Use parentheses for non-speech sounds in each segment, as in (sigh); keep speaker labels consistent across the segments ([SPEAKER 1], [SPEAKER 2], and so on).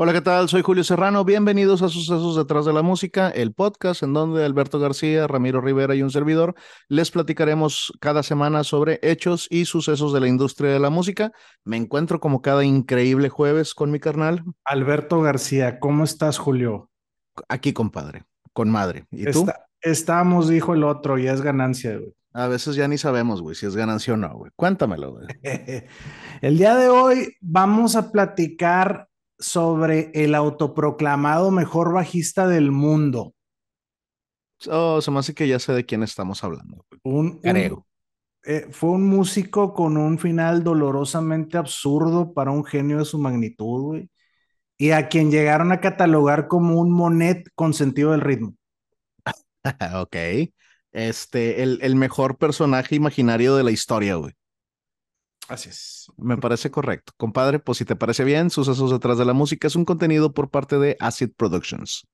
[SPEAKER 1] Hola, ¿qué tal? Soy Julio Serrano. Bienvenidos a Sucesos Detrás de la Música, el podcast en donde Alberto García, Ramiro Rivera y un servidor les platicaremos cada semana sobre hechos y sucesos de la industria de la música. Me encuentro como cada increíble jueves con mi carnal.
[SPEAKER 2] Alberto García, ¿cómo estás, Julio?
[SPEAKER 1] Aquí, compadre, con madre. ¿Y tú?
[SPEAKER 2] estamos, dijo el otro, y es ganancia, güey.
[SPEAKER 1] A veces ya ni sabemos, güey, si es ganancia o no, güey. Cuéntamelo, güey. (laughs)
[SPEAKER 2] el día de hoy vamos a platicar sobre el autoproclamado mejor bajista del mundo.
[SPEAKER 1] Oh, se me hace que ya sé de quién estamos hablando.
[SPEAKER 2] Un, Creo. Eh, fue un músico con un final dolorosamente absurdo para un genio de su magnitud, güey. Y a quien llegaron a catalogar como un monet con sentido del ritmo. (laughs)
[SPEAKER 1] ok. Este, el, el mejor personaje imaginario de la historia, güey.
[SPEAKER 2] Así es.
[SPEAKER 1] Me parece correcto. Compadre, pues si te parece bien, Sucesos detrás de la música es un contenido por parte de Acid Productions.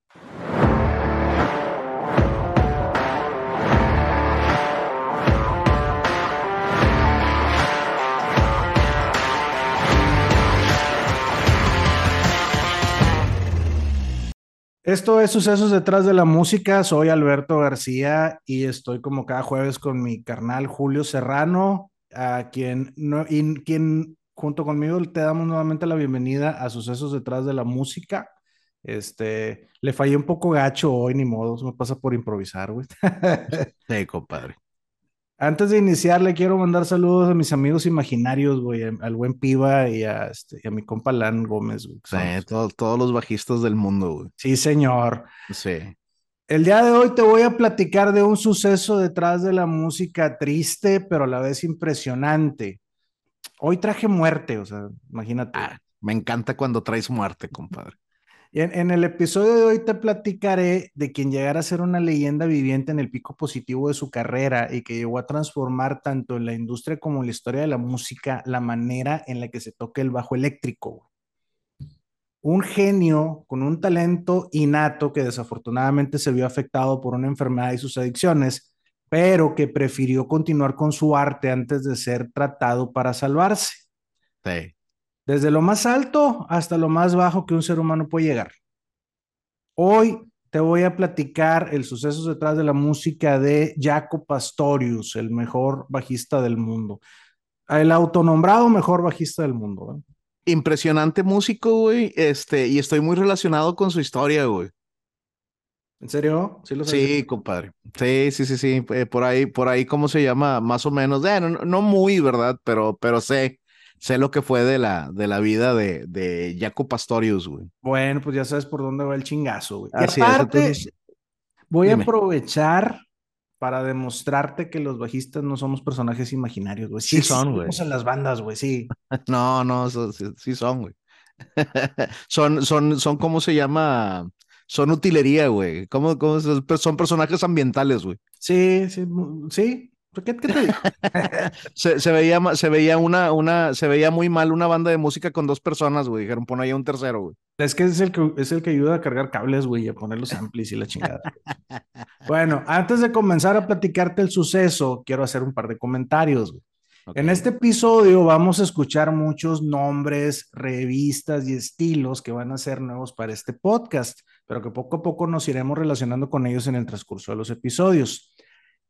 [SPEAKER 2] Esto es Sucesos detrás de la música. Soy Alberto García y estoy como cada jueves con mi carnal Julio Serrano a quien, no, y quien junto conmigo te damos nuevamente la bienvenida a Sucesos detrás de la música. Este, le fallé un poco gacho hoy, ni modo, me pasa por improvisar, güey. (laughs)
[SPEAKER 1] Sí, compadre.
[SPEAKER 2] Antes de iniciar, le quiero mandar saludos a mis amigos imaginarios, güey, al buen Piva y a, este, a mi compa Lan Gómez, güey.
[SPEAKER 1] Sí, todos los bajistas del mundo, güey.
[SPEAKER 2] Sí, señor.
[SPEAKER 1] Sí.
[SPEAKER 2] El día de hoy te voy a platicar de un suceso detrás de la música triste, pero a la vez impresionante. Hoy traje muerte, o sea, imagínate.
[SPEAKER 1] Ah, me encanta cuando traes muerte, compadre.
[SPEAKER 2] En, en, el episodio de hoy te platicaré de quien llegara a ser una leyenda viviente en el pico positivo de su carrera y que llegó a transformar tanto en la industria como en la historia de la música la manera en la que se toca el bajo eléctrico un genio con un talento innato que desafortunadamente se vio afectado por una enfermedad y sus adicciones, pero que prefirió continuar con su arte antes de ser tratado para salvarse.
[SPEAKER 1] Sí.
[SPEAKER 2] Desde lo más alto hasta lo más bajo que un ser humano puede llegar. Hoy te voy a platicar el suceso detrás de la música de Jaco Pastorius, el mejor bajista del mundo. El autonombrado mejor bajista del mundo. ¿eh?
[SPEAKER 1] Impresionante músico, güey, este, y estoy muy relacionado con su historia, güey.
[SPEAKER 2] ¿En serio?
[SPEAKER 1] Sí, lo sí compadre. Sí, sí, sí, sí. Eh, por ahí, por ahí, ¿cómo se llama? Más o menos. Eh, no, muy, ¿verdad? Pero, pero sé, sé lo que fue de la, de la vida de, de Jaco Pastorius, güey.
[SPEAKER 2] Bueno, pues ya sabes por dónde va el chingazo, güey. Así aparte, voy a aprovechar para demostrarte que los bajistas no somos personajes imaginarios, güey.
[SPEAKER 1] Sí, son, güey.
[SPEAKER 2] en las bandas, güey, sí. (laughs)
[SPEAKER 1] no, no, sí, son, güey. (laughs) son, son, son, ¿cómo se llama? Son utilería, güey. ¿Cómo, cómo son personajes ambientales, güey?
[SPEAKER 2] Sí, sí, sí, ¿Qué, qué te (laughs)
[SPEAKER 1] se, veía, se veía una, una, se veía muy mal una banda de música con dos personas, güey. Dijeron, pon ahí un tercero, güey.
[SPEAKER 2] Es que es el que es el que ayuda a cargar cables, güey, a poner los amplis y la chingada. (laughs) bueno, antes de comenzar a platicarte el suceso, quiero hacer un par de comentarios, güey. En este episodio vamos a escuchar muchos nombres, revistas y estilos que van a ser nuevos para este podcast, pero que poco a poco nos iremos relacionando con ellos en el transcurso de los episodios.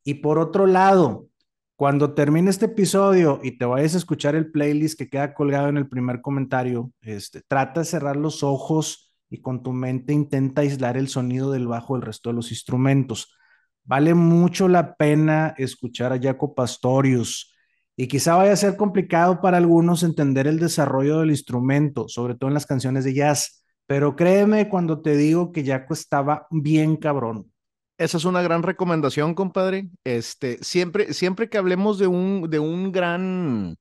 [SPEAKER 2] Y por otro lado, cuando termine este episodio y te vayas a escuchar el playlist que queda colgado en el primer comentario, este, trata de cerrar los ojos y con tu mente intenta aislar el sonido del bajo del resto de los instrumentos. Vale mucho la pena escuchar a Jaco Pastorius y quizá vaya a ser complicado para algunos entender el desarrollo del instrumento, sobre todo en las canciones de jazz, pero créeme cuando te digo que Jaco estaba bien cabrón.
[SPEAKER 1] Esa es una gran recomendación, compadre. Este, siempre, siempre que hablemos de un, de un gran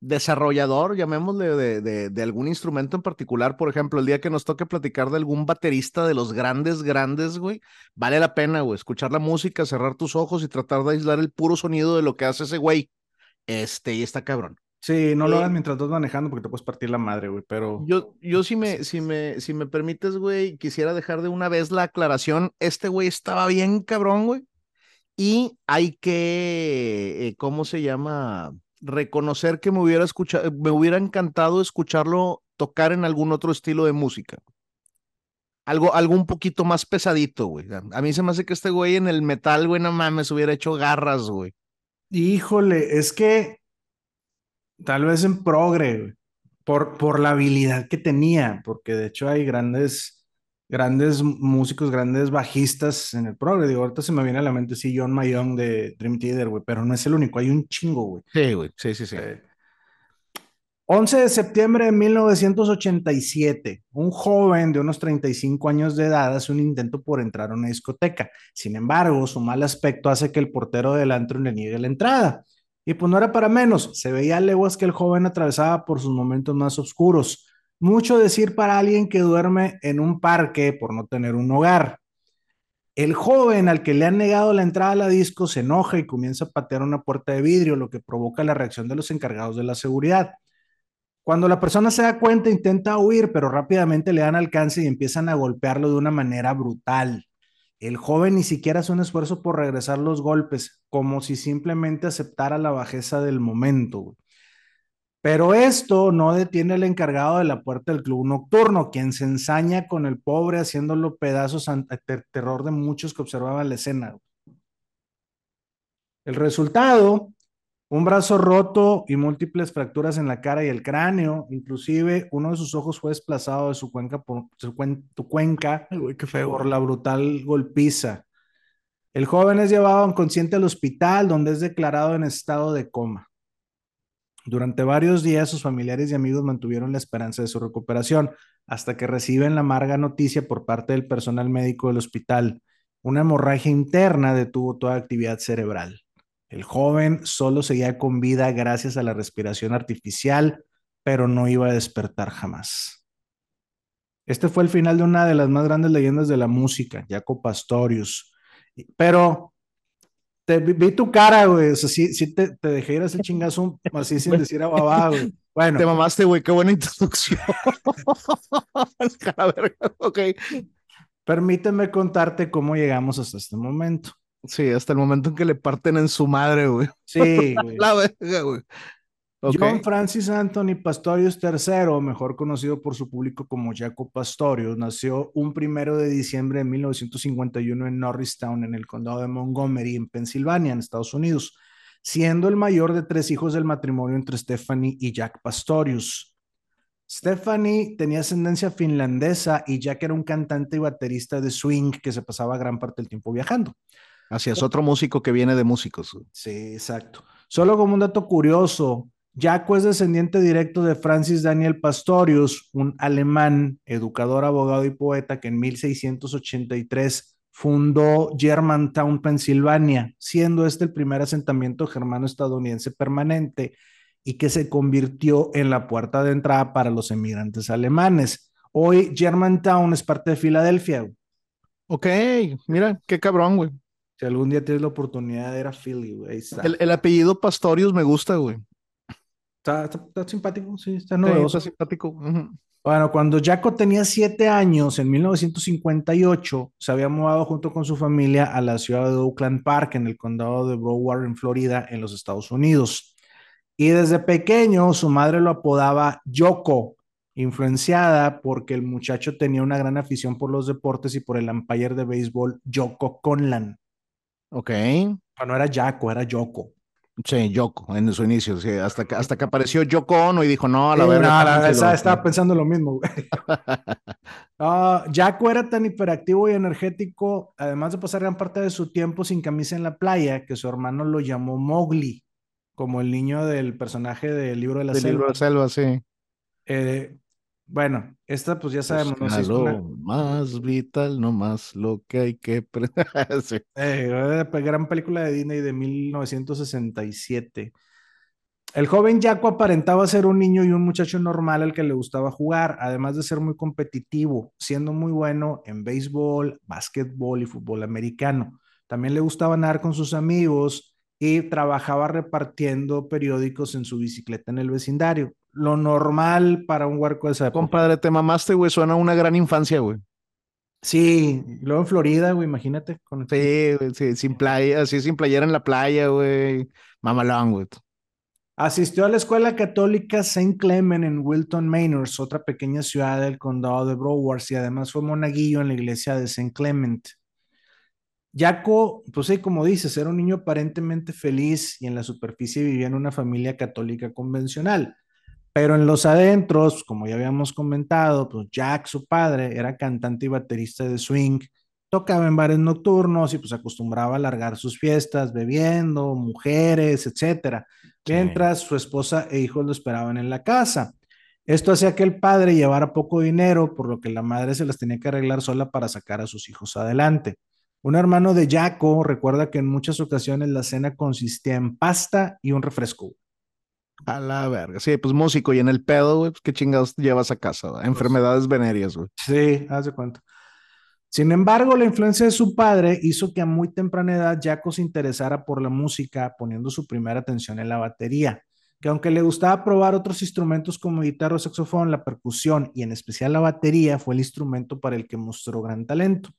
[SPEAKER 1] desarrollador, llamémosle de, de, algún instrumento en particular, por ejemplo, el día que nos toque platicar de algún baterista de los grandes, grandes, güey, vale la pena, güey, escuchar la música, cerrar tus ojos y tratar de aislar el puro sonido de lo que hace ese güey. Este, y está cabrón.
[SPEAKER 2] Sí, no lo hagas mientras estás manejando porque te puedes partir la madre, güey, pero...
[SPEAKER 1] Yo, yo si me, si me, si me permites, güey, quisiera dejar de una vez la aclaración. Este güey estaba bien cabrón, güey. Y hay que, eh, ¿cómo se llama? Reconocer que me hubiera escuchado, me hubiera encantado escucharlo tocar en algún otro estilo de música. Algo, algo un poquito más pesadito, güey. A mí se me hace que este güey en el metal, güey, no mames, hubiera hecho garras, güey.
[SPEAKER 2] Híjole, es que tal vez en progre, güey, por, por la habilidad que tenía, porque de hecho hay grandes, grandes músicos, grandes bajistas en el progre. Digo, ahorita se me viene a la mente, sí, John Mayong de Dream Theater, güey, pero no es el único, hay un chingo, güey.
[SPEAKER 1] Sí, güey, sí, sí, sí.
[SPEAKER 2] Eh, 11 de septiembre de 1987, un joven de unos 35 años de edad hace un intento por entrar a una discoteca. Sin embargo, su mal aspecto hace que el portero del antro le niegue la entrada. Y pues no era para menos, se veía leguas que el joven atravesaba por sus momentos más oscuros. Mucho decir para alguien que duerme en un parque por no tener un hogar. El joven al que le han negado la entrada a la disco se enoja y comienza a patear una puerta de vidrio, lo que provoca la reacción de los encargados de la seguridad. Cuando la persona se da cuenta, intenta huir, pero rápidamente le dan alcance y empiezan a golpearlo de una manera brutal. El joven ni siquiera hace un esfuerzo por regresar los golpes, como si simplemente aceptara la bajeza del momento. Pero esto no detiene al encargado de la puerta del club nocturno, quien se ensaña con el pobre haciéndolo pedazos ante el terror de muchos que observaban la escena. El resultado un brazo roto y múltiples fracturas en la cara y el cráneo. Inclusive uno de sus ojos fue desplazado de su cuenca por su cuenca por la brutal golpiza. El joven es llevado inconsciente al hospital donde es declarado en estado de coma. Durante varios días sus familiares y amigos mantuvieron la esperanza de su recuperación hasta que reciben la amarga noticia por parte del personal médico del hospital. Una hemorragia interna detuvo toda actividad cerebral. El joven solo seguía con vida gracias a la respiración artificial, pero no iba a despertar jamás. Este fue el final de una de las más grandes leyendas de la música, Jaco Pastorius. Pero te vi, tu cara, güey. O sea, sí, te, dejé ir a ese chingazo así sin decir a babá, güey.
[SPEAKER 1] Bueno. Te mamaste, güey. Qué buena introducción. (laughs) ok.
[SPEAKER 2] Permíteme contarte cómo llegamos hasta este momento.
[SPEAKER 1] Sí, hasta el momento en que le parten en su madre, güey.
[SPEAKER 2] Sí, güey. (laughs) La verga, güey. John Francis Anthony Pastorius III, mejor conocido por su público como Jaco Pastorius, nació un primero de diciembre de 1951 en Norristown, en el condado de Montgomery, en Pensilvania, en Estados Unidos, siendo el mayor de tres hijos del matrimonio entre Stephanie y Jack Pastorius. Stephanie tenía ascendencia finlandesa y Jack era un cantante y baterista de swing que se pasaba gran parte del tiempo viajando.
[SPEAKER 1] Así es, otro músico que viene de músicos.
[SPEAKER 2] Sí, exacto. Solo como un dato curioso, Jaco es descendiente directo de Francis Daniel Pastorius, un alemán, educador, abogado y poeta que en 1683 fundó Germantown, Pensilvania, siendo este el primer asentamiento germano-estadounidense permanente y que se convirtió en la puerta de entrada para los emigrantes alemanes. Hoy Germantown es parte de Filadelfia.
[SPEAKER 1] Ok, mira, qué cabrón, güey.
[SPEAKER 2] Si algún día tienes la oportunidad de ir a Philly, güey.
[SPEAKER 1] El, apellido Pastorius me gusta, güey.
[SPEAKER 2] Está, simpático, sí, está nuevo.
[SPEAKER 1] está simpático.
[SPEAKER 2] Bueno, cuando Jaco tenía siete años, en 1958, se había mudado junto con su familia a la ciudad de Oakland Park, en el condado de Broward, en Florida, en los Estados Unidos. Y desde pequeño, su madre lo apodaba Yoko, influenciada porque el muchacho tenía una gran afición por los deportes y por el umpire de béisbol Yoko Conlan.
[SPEAKER 1] Ok.
[SPEAKER 2] No era Jaco, era Yoko.
[SPEAKER 1] Sí, Yoko, en su inicio, sí, hasta que, hasta que apareció Yoko Ono y dijo, no, a la verdad.
[SPEAKER 2] estaba pensando lo mismo, güey. (laughs) Jaco era tan hiperactivo y energético, además de pasar gran parte de su tiempo sin camisa en la playa, que su hermano lo llamó Mowgli, como el niño del personaje del libro de la selva.
[SPEAKER 1] libro de la selva, sí.
[SPEAKER 2] Eh, bueno, esta pues ya sabemos.
[SPEAKER 1] Pues, lo más vital, no más lo que hay que... (laughs)
[SPEAKER 2] sí. eh, gran película de Disney de 1967. El joven Jaco aparentaba ser un niño y un muchacho normal al que le gustaba jugar, además de ser muy competitivo, siendo muy bueno en béisbol, básquetbol y fútbol americano. También le gustaba nadar con sus amigos y trabajaba repartiendo periódicos en su bicicleta en el vecindario lo normal para un huerco de esa
[SPEAKER 1] Compadre, te mamaste, güey, suena una gran infancia, güey.
[SPEAKER 2] Sí, luego en Florida, güey, imagínate.
[SPEAKER 1] Con... Sí, sí, sin playa, así sin playera en la playa, güey. Mamalón, güey.
[SPEAKER 2] Asistió a la escuela católica St. Clement en Wilton Manors, otra pequeña ciudad del condado de Broward, y además fue monaguillo en la iglesia de St. Clement. Jaco, pues sí, como dices, era un niño aparentemente feliz y en la superficie vivía en una familia católica convencional. Pero en los adentros, como ya habíamos comentado, pues Jack, su padre, era cantante y baterista de swing, tocaba en bares nocturnos y pues acostumbraba a alargar sus fiestas bebiendo, mujeres, etcétera, mientras su esposa e hijos lo esperaban en la casa. Esto hacía que el padre llevara poco dinero, por lo que la madre se las tenía que arreglar sola para sacar a sus hijos adelante. Un hermano de Jaco recuerda que en muchas ocasiones la cena consistía en pasta y un refresco.
[SPEAKER 1] A la verga. Sí, pues músico y en el pedo, güey, pues qué chingados llevas a casa, pues enfermedades venéreas, güey.
[SPEAKER 2] Sí, haz de cuenta. Sin embargo, la influencia de su padre hizo que a muy temprana edad Jaco se interesara por la música, poniendo su primera atención en la batería, que aunque le gustaba probar otros instrumentos como guitarra o saxofón, la percusión y en especial la batería fue el instrumento para el que mostró gran talento.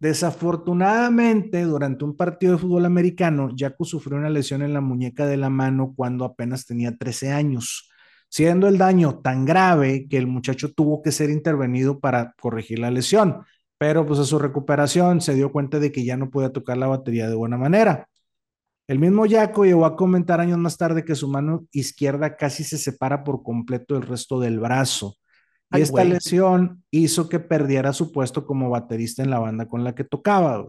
[SPEAKER 2] Desafortunadamente, durante un partido de fútbol americano, Jaco sufrió una lesión en la muñeca de la mano cuando apenas tenía 13 años, siendo el daño tan grave que el muchacho tuvo que ser intervenido para corregir la lesión pero pues a su recuperación se dio cuenta de que ya no podía tocar la batería de buena manera. El mismo Jaco llegó a comentar años más tarde que su mano izquierda casi se separa por completo del resto del brazo. Y esta lesión hizo que perdiera su puesto como baterista en la banda con la que tocaba.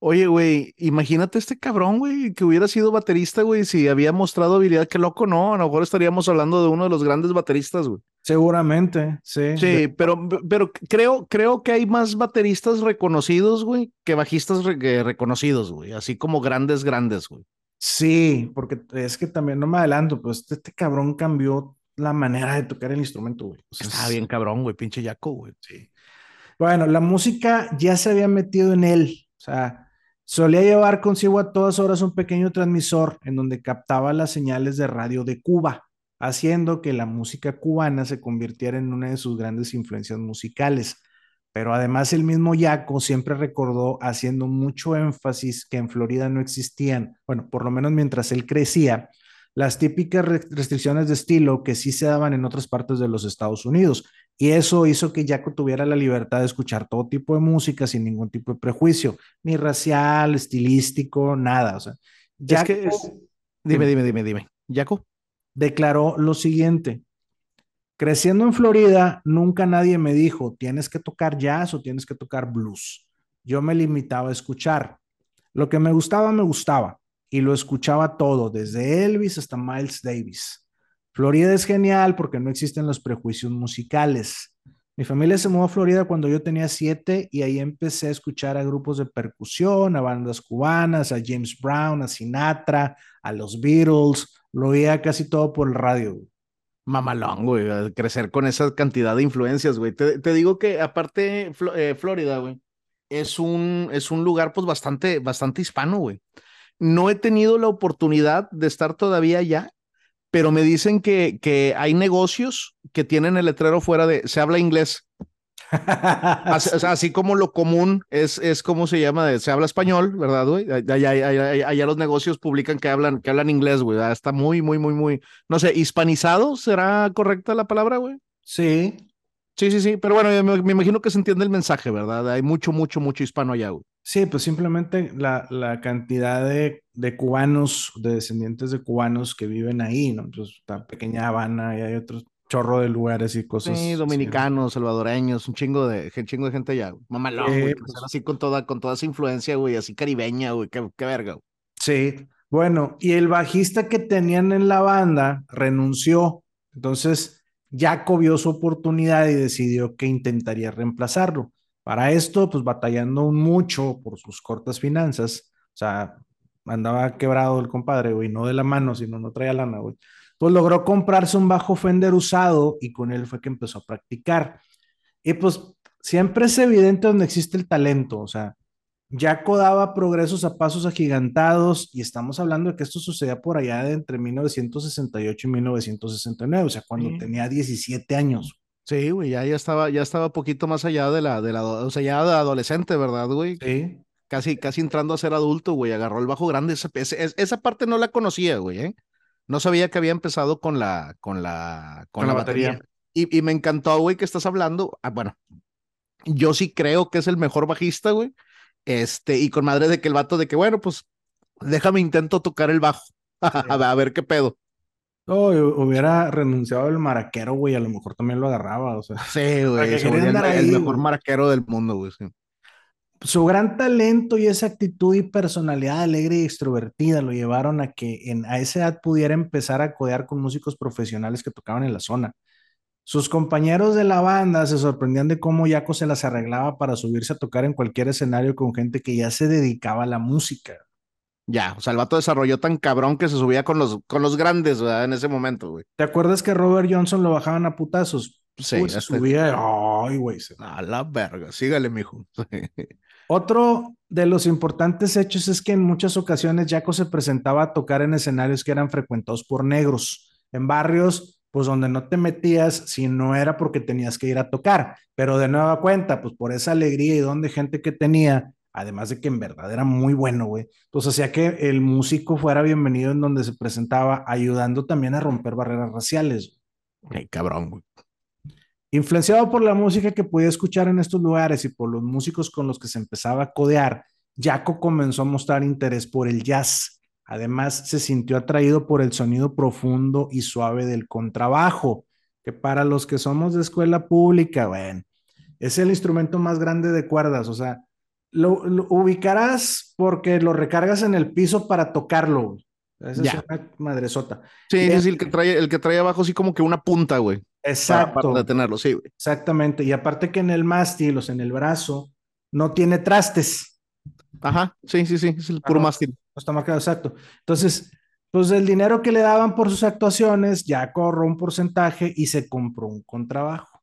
[SPEAKER 1] Oye, güey, imagínate este cabrón, güey, que hubiera sido baterista, güey, si había mostrado habilidad, qué loco, ¿no? A lo mejor estaríamos hablando de uno de los grandes bateristas, güey.
[SPEAKER 2] Seguramente, sí.
[SPEAKER 1] Sí, pero, pero creo, creo que hay más bateristas reconocidos, güey, que bajistas reconocidos, güey, así como grandes, grandes, güey.
[SPEAKER 2] Sí, porque es que también, no me adelanto, pues este, este cabrón cambió la manera de tocar el instrumento, güey.
[SPEAKER 1] Está bien cabrón, güey, pinche Yaco, güey. Sí.
[SPEAKER 2] Bueno, la música ya se había metido en él, o sea, Solía llevar consigo a todas horas un pequeño transmisor en donde captaba las señales de radio de Cuba, haciendo que la música cubana se convirtiera en una de sus grandes influencias musicales. Pero además el mismo Yaco siempre recordó haciendo mucho énfasis que en Florida no existían, bueno, por lo menos mientras él crecía, las típicas restricciones de estilo que sí se daban en otras partes de los Estados Unidos. Y eso hizo que Jaco tuviera la libertad de escuchar todo tipo de música sin ningún tipo de prejuicio, ni racial, estilístico, nada. O sea,
[SPEAKER 1] que Dime, dime, dime, dime. Jaco
[SPEAKER 2] declaró lo siguiente. Creciendo en Florida, nunca nadie me dijo, tienes que tocar jazz o tienes que tocar blues. Yo me limitaba a escuchar. Lo que me gustaba, me gustaba y lo escuchaba todo, desde Elvis hasta Miles Davis. Florida es genial porque no existen los prejuicios musicales. Mi familia se mudó a Florida cuando yo tenía siete y ahí empecé a escuchar a grupos de percusión, a bandas cubanas, a James Brown, a Sinatra, a los Beatles. Lo oía casi todo por el radio.
[SPEAKER 1] Mamalón, güey, crecer con esa cantidad de influencias, güey. Te, digo que aparte eh, Florida, güey, es un, es un lugar pues bastante, bastante hispano, güey. No he tenido la oportunidad de estar todavía allá, pero me dicen que, que hay negocios que tienen el letrero fuera de, se habla inglés. (laughs) así, como lo común es, es como se llama, se habla español, ¿verdad, güey? Allá, los negocios publican que hablan, que hablan inglés, güey. Está muy, muy, muy, muy, no sé, hispanizado, ¿será correcta la palabra, güey?
[SPEAKER 2] Sí.
[SPEAKER 1] Sí, sí, sí, pero bueno, me, me, imagino que se entiende el mensaje, ¿verdad? Hay mucho, mucho, mucho hispano allá, güey.
[SPEAKER 2] Sí, pues simplemente la, la cantidad de, de, cubanos, de descendientes de cubanos que viven ahí, ¿no? Pues está pequeña Habana y hay otro chorro de lugares y cosas.
[SPEAKER 1] Sí, dominicanos, salvadoreños, un chingo de, un chingo de gente allá, mamalón, güey, pues así con toda, con toda esa influencia, güey, así caribeña, güey, qué, qué verga. Güey.
[SPEAKER 2] Sí, bueno, y el bajista que tenían en la banda renunció, entonces Jaco vio su oportunidad y decidió que intentaría reemplazarlo. Para esto, pues batallando mucho por sus cortas finanzas, o sea, andaba quebrado el compadre, güey, no de la mano, sino no traía lana, güey. Pues logró comprarse un bajo Fender usado y con él fue que empezó a practicar. Y pues siempre es evidente donde existe el talento, o sea, Jaco daba progresos a pasos agigantados y estamos hablando de que esto sucedía por allá de entre 1968 y 1969, o sea, cuando tenía 17 años.
[SPEAKER 1] Sí, güey, ya, ya estaba, ya estaba poquito más allá de la, de la, o sea, ya de adolescente, ¿verdad, güey?
[SPEAKER 2] Sí.
[SPEAKER 1] Casi, casi entrando a ser adulto, güey, agarró el bajo grande. Esa, esa, parte no la conocía, güey, ¿eh? No sabía que había empezado con la, con la, con, la, batería. Y, y, me encantó, güey, que estás hablando. Ah, bueno, yo sí creo que es el mejor bajista, güey. Este, y con madre de que el vato de que, bueno, pues déjame intento tocar el bajo. (laughs) a ver qué pedo.
[SPEAKER 2] No, hubiera renunciado al maraquero, güey, a lo mejor también lo agarraba, o sea.
[SPEAKER 1] Sí, güey, el, mejor maraquero del mundo, güey.
[SPEAKER 2] Su gran talento y esa actitud y personalidad alegre y extrovertida lo llevaron a que en, a esa edad pudiera empezar a codear con músicos profesionales que tocaban en la zona. Sus compañeros de la banda se sorprendían de cómo Jaco se las arreglaba para subirse a tocar en cualquier escenario con gente que ya se dedicaba a la música.
[SPEAKER 1] Ya, o sea, el vato desarrolló tan cabrón que se subía con los, con los grandes, ¿verdad? En ese momento, güey.
[SPEAKER 2] ¿Te acuerdas que Robert Johnson lo bajaban a putazos? Sí. se este subía, ay, güey.
[SPEAKER 1] A la verga, sígale, mijo. (laughs)
[SPEAKER 2] Otro de los importantes hechos es que en muchas ocasiones Jaco se presentaba a tocar en escenarios que eran frecuentados por negros, en barrios, pues donde no te metías si no era porque tenías que ir a tocar, pero de nueva cuenta, pues por esa alegría y don de gente que tenía, además de que en verdad era muy bueno, güey. Pues hacía que el músico fuera bienvenido en donde se presentaba, ayudando también a romper barreras raciales.
[SPEAKER 1] Cabrón, güey.
[SPEAKER 2] Influenciado por la música que podía escuchar en estos lugares y por los músicos con los que se empezaba a codear, Jaco comenzó a mostrar interés por el jazz. Además, se sintió atraído por el sonido profundo y suave del contrabajo, que para los que somos de escuela pública, bueno, es el instrumento más grande de cuerdas, o sea, lo, ubicarás porque lo recargas en el piso para tocarlo. Esa es una madresota.
[SPEAKER 1] Sí, es el que trae, el que trae abajo así como que una punta, güey.
[SPEAKER 2] Exacto.
[SPEAKER 1] Para, detenerlo, sí, güey.
[SPEAKER 2] Exactamente. Y aparte que en el mástil, o sea, en el brazo, no tiene trastes.
[SPEAKER 1] Ajá, sí, sí, sí, es el puro mástil. No
[SPEAKER 2] está marcado, exacto. Entonces, pues el dinero que le daban por sus actuaciones, ya corrió un porcentaje y se compró un contrabajo.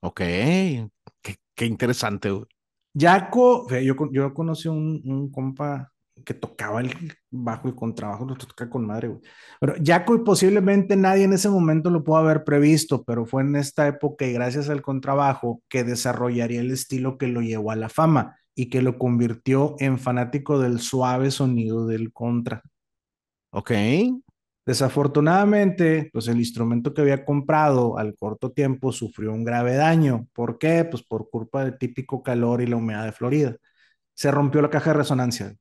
[SPEAKER 1] Ok, qué, qué interesante, güey.
[SPEAKER 2] Jaco, yo, yo conocí un, un compa que tocaba el bajo y contrabajo, lo toca con madre, güey. Pero Jaco y posiblemente nadie en ese momento lo pudo haber previsto, pero fue en esta época y gracias al contrabajo que desarrollaría el estilo que lo llevó a la fama y que lo convirtió en fanático del suave sonido del contra.
[SPEAKER 1] Ok.
[SPEAKER 2] Desafortunadamente, pues el instrumento que había comprado al corto tiempo sufrió un grave daño. ¿Por qué? Pues por culpa del típico calor y la humedad de Florida. Se rompió la caja de resonancia.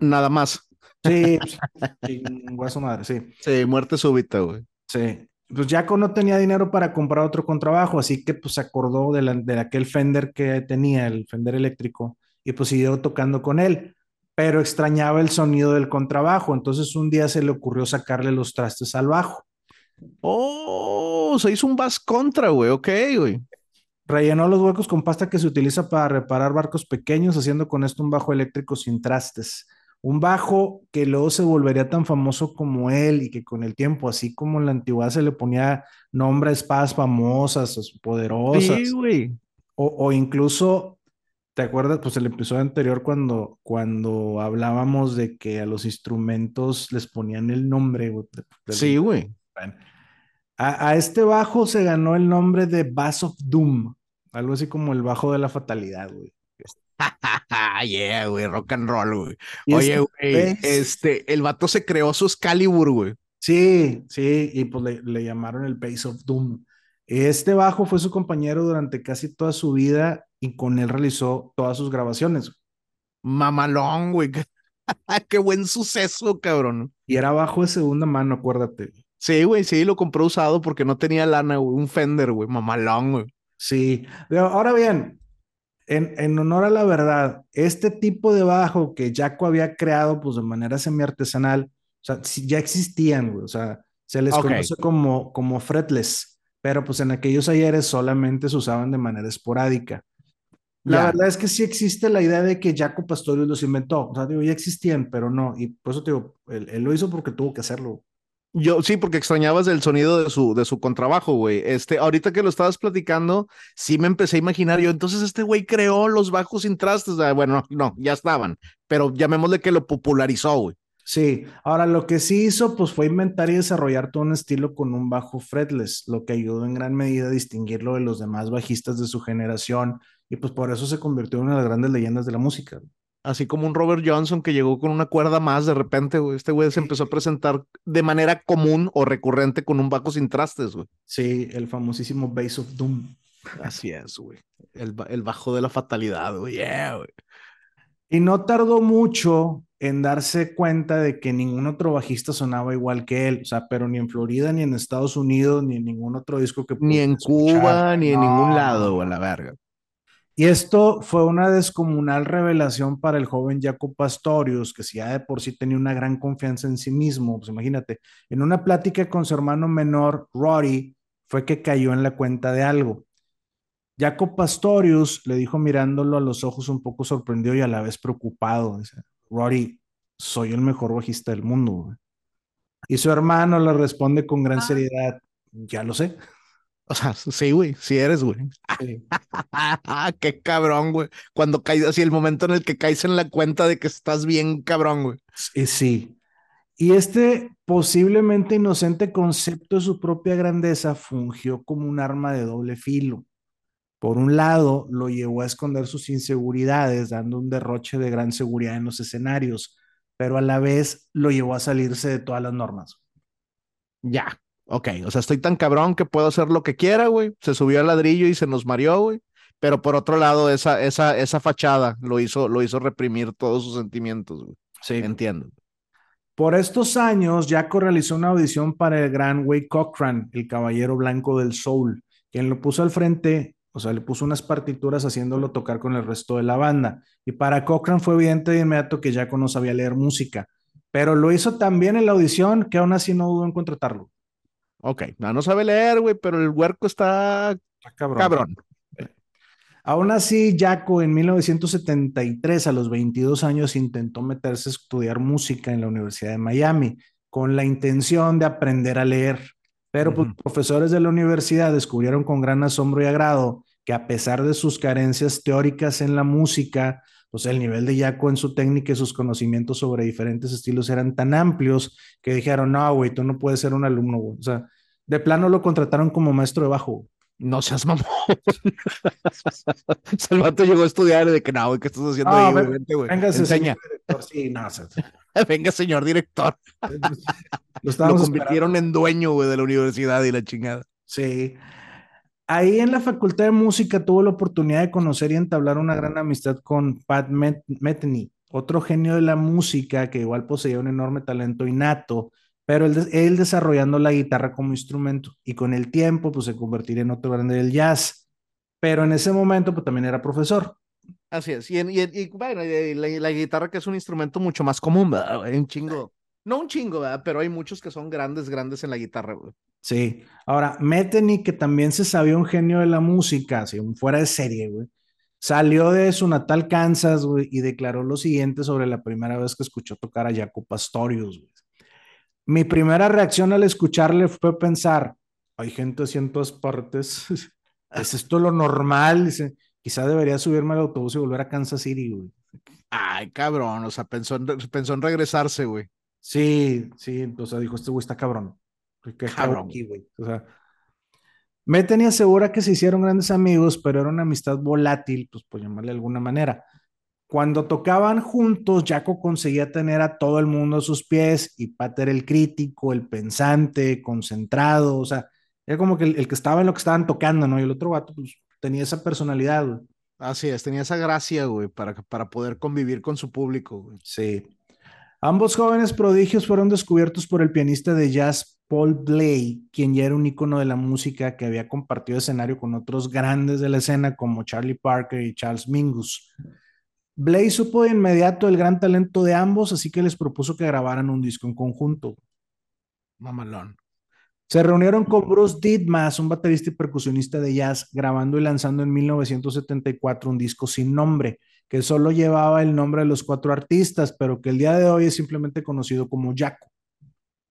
[SPEAKER 1] nada más.
[SPEAKER 2] Sí, (laughs) hueso madre, sí.
[SPEAKER 1] Sí, muerte súbita, güey.
[SPEAKER 2] Sí. Pues Jaco no tenía dinero para comprar otro contrabajo, así que pues se acordó de, de aquel Fender que tenía, el Fender eléctrico, y pues siguió tocando con él pero extrañaba el sonido del contrabajo. Entonces un día se le ocurrió sacarle los trastes al bajo.
[SPEAKER 1] Oh, se hizo un bass contra, güey. Ok, güey.
[SPEAKER 2] Rellenó los huecos con pasta que se utiliza para reparar barcos pequeños, haciendo con esto un bajo eléctrico sin trastes. Un bajo que luego se volvería tan famoso como él y que con el tiempo, así como en la antigüedad se le ponía nombre a espadas famosas, poderosas. Sí, güey. O, o incluso ¿Te acuerdas? Pues el episodio anterior cuando, cuando hablábamos de que a los instrumentos les ponían el nombre.
[SPEAKER 1] sí, güey.
[SPEAKER 2] A, este bajo se ganó el nombre de Bass of Doom, algo así como el bajo de la fatalidad, güey. (laughs)
[SPEAKER 1] yeah, güey, rock and roll, güey. Oye, güey, este, el vato se creó su Excalibur, güey.
[SPEAKER 2] Sí, sí, y pues le, le llamaron el Bass of Doom. Este bajo fue su compañero durante casi toda su vida y con él realizó todas sus grabaciones.
[SPEAKER 1] Mamalón, güey. (laughs) Qué buen suceso, cabrón.
[SPEAKER 2] Y era bajo de segunda mano, acuérdate.
[SPEAKER 1] Sí, güey, sí, lo compró usado porque no tenía lana, güey. Un Fender, güey. Mamalón, güey.
[SPEAKER 2] Sí. Ahora bien, en, en, honor a la verdad, este tipo de bajo que Jaco había creado, pues de manera semi-artesanal, o sea, ya existían, güey. O sea, se les conoce como, como fretless, pero pues en aquellos ayeres solamente se usaban de manera esporádica. La verdad es que sí existe la idea de que Jaco Pastorius los inventó. O sea, digo, ya existían, pero no. Y por eso te digo, él, lo hizo porque tuvo que hacerlo.
[SPEAKER 1] Yo sí, porque extrañabas el sonido de su, de su contrabajo, güey. Este, ahorita que lo estabas platicando, sí me empecé a imaginar yo. Entonces, este güey creó los bajos sin trastes. Bueno, no, ya estaban, pero llamémosle que lo popularizó, güey.
[SPEAKER 2] Sí, ahora lo que sí hizo, pues fue inventar y desarrollar todo un estilo con un bajo fretless, lo que ayudó en gran medida a distinguirlo de los demás bajistas de su generación y pues por eso se convirtió en una de las grandes leyendas de la música.
[SPEAKER 1] Así como un Robert Johnson que llegó con una cuerda más de repente, güey. Este güey se empezó a presentar de manera común o recurrente con un bajo sin trastes, güey.
[SPEAKER 2] Sí, el famosísimo Base of Doom.
[SPEAKER 1] Así es, güey. El, el bajo de la fatalidad, güey. Yeah, güey.
[SPEAKER 2] Y no tardó mucho en darse cuenta de que ningún otro bajista sonaba igual que él, o sea, pero ni en Florida, ni en Estados Unidos, ni en ningún otro disco que
[SPEAKER 1] Ni en Cuba, ni en ningún lado, güey, la verga.
[SPEAKER 2] Y esto fue una descomunal revelación para el joven Jaco Pastorius, que si ya de por sí tenía una gran confianza en sí mismo, pues imagínate, en una plática con su hermano menor, Rory, fue que cayó en la cuenta de algo. Jaco Pastorius le dijo mirándolo a los ojos un poco sorprendido y a la vez preocupado, dice, Rory, soy el mejor bajista del mundo. Y su hermano le responde con gran ah. seriedad, ya lo sé.
[SPEAKER 1] O sea, sí, güey, sí eres, güey. (laughs) Qué cabrón, güey. Cuando caes, así el momento en el que caes en la cuenta de que estás bien cabrón, güey.
[SPEAKER 2] Sí, sí. Y este posiblemente inocente concepto de su propia grandeza fungió como un arma de doble filo. Por un lado, lo llevó a esconder sus inseguridades, dando un derroche de gran seguridad en los escenarios, pero a la vez lo llevó a salirse de todas las normas.
[SPEAKER 1] Ya, ok, o sea, estoy tan cabrón que puedo hacer lo que quiera, güey. Se subió al ladrillo y se nos mareó, güey. Pero por otro lado, esa, esa, esa fachada lo hizo, lo hizo reprimir todos sus sentimientos, güey. Sí. Entiendo.
[SPEAKER 2] Por estos años, Jaco realizó una audición para el gran Wade Cochran, el caballero blanco del soul, quien lo puso al frente, o sea, le puso unas partituras haciéndolo tocar con el resto de la banda. Y para Cochran fue evidente de inmediato que Jaco no sabía leer música, pero lo hizo tan bien en la audición que aún así no dudó en contratarlo.
[SPEAKER 1] Ok, no, sabe leer, güey, pero el huerco está, cabrón.
[SPEAKER 2] Aún así, Jaco en 1973, a los 22 años, intentó meterse a estudiar música en la Universidad de Miami con la intención de aprender a leer. Pero pues, profesores de la universidad descubrieron con gran asombro y agrado que a pesar de sus carencias teóricas en la música, pues el nivel de Jaco en su técnica y sus conocimientos sobre diferentes estilos eran tan amplios que dijeron, no, güey, tú no puedes ser un alumno, güey. O sea, de plano lo contrataron como maestro de bajo.
[SPEAKER 1] No seas mamón. (laughs) Salvato llegó a estudiar de que no, güey, ¿qué estás haciendo ahí, güey? güey.
[SPEAKER 2] Venga, Enseña. señor director. Sí, no, (laughs)
[SPEAKER 1] Venga, señor director. lo, lo convirtieron en dueño, güey, de la universidad y la chingada.
[SPEAKER 2] Sí. Ahí en la Facultad de Música tuvo la oportunidad de conocer y entablar una gran amistad con Pat Metheny, otro genio de la música que igual poseía un enorme talento innato, pero él, desarrollando la guitarra como instrumento y con el tiempo pues se convertiría en otro grande del jazz. Pero en ese momento pues también era profesor.
[SPEAKER 1] Así es. Y, bueno, la, guitarra que es un instrumento mucho más común, ¿verdad? Un chingo. No un chingo, ¿verdad? Pero hay muchos que son grandes, grandes en la guitarra, güey.
[SPEAKER 2] Sí. Ahora, Metheny, que también se sabía un genio de la música, así fuera de serie, güey. Salió de su natal Kansas, güey, y declaró lo siguiente sobre la primera vez que escuchó tocar a Jaco Pastorius, güey. Mi primera reacción al escucharle fue pensar, hay gente así en todas partes, (laughs) ¿es esto lo normal? Dice, quizá debería subirme al autobús y volver a Kansas City, güey.
[SPEAKER 1] Ay, cabrón, o sea, pensó en, pensó en regresarse, güey.
[SPEAKER 2] Sí, sí, o sea, dijo, este güey está cabrón. ¿Qué cabrón. güey? O sea, Meten y asegura que se hicieron grandes amigos, pero era una amistad volátil, pues por llamarle de alguna manera. Cuando tocaban juntos, Jaco conseguía tener a todo el mundo a sus pies y Pat era el crítico, el pensante, concentrado, o sea, era como que el, que estaba en lo que estaban tocando, ¿no? Y el otro vato, pues tenía esa personalidad, güey.
[SPEAKER 1] Así es, tenía esa gracia, güey, para, para poder convivir con su público, güey.
[SPEAKER 2] Sí. Ambos jóvenes prodigios fueron descubiertos por el pianista de jazz Paul Bley, quien ya era un ícono de la música que había compartido escenario con otros grandes de la escena como Charlie Parker y Charles Mingus. Bley supo de inmediato el gran talento de ambos, así que les propuso que grabaran un disco en conjunto.
[SPEAKER 1] Mamalón.
[SPEAKER 2] Se reunieron con Bruce Didmas, un baterista y percusionista de jazz, grabando y lanzando en 1974 un disco sin nombre, que solo llevaba el nombre de los cuatro artistas, pero que el día de hoy es simplemente conocido como Jaco.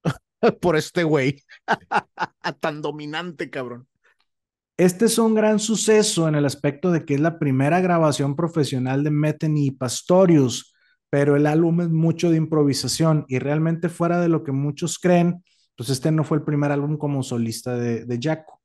[SPEAKER 2] (laughs)
[SPEAKER 1] Por este güey. (laughs) Tan dominante, cabrón.
[SPEAKER 2] Este es un gran suceso en el aspecto de que es la primera grabación profesional de Metheny y Pastorius, pero el álbum es mucho de improvisación y realmente fuera de lo que muchos creen, pues este no fue el primer álbum como solista de, de Jaco.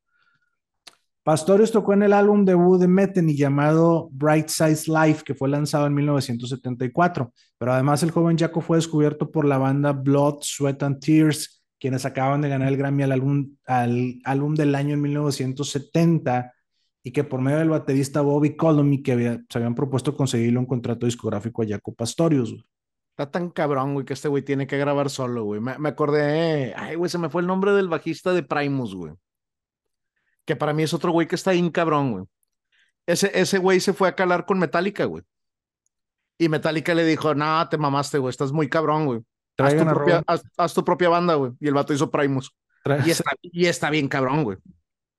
[SPEAKER 2] Pastorius tocó en el álbum debut de Metheny llamado Bright Size Life, que fue lanzado en 1974. Pero además el joven Jaco fue descubierto por la banda Blood, Sweat and Tears, quienes acaban de ganar el Grammy al álbum, al álbum del año en 1970 y que por medio del baterista Bobby Colomy, que se habían propuesto conseguirle un contrato discográfico a Jaco Pastorius.
[SPEAKER 1] Está tan cabrón, güey, que este güey tiene que grabar solo, güey. Me, me acordé, ay, güey, se me fue el nombre del bajista de Primus, güey que para mí es otro güey que está bien cabrón, güey. Ese, ese güey se fue a calar con Metallica, güey. Y Metallica le dijo, no, te mamaste, güey, estás muy cabrón, güey. Haz tu, propia, haz, tu, propia, banda, güey. Y el vato hizo Primus. Y está, y está bien cabrón, güey.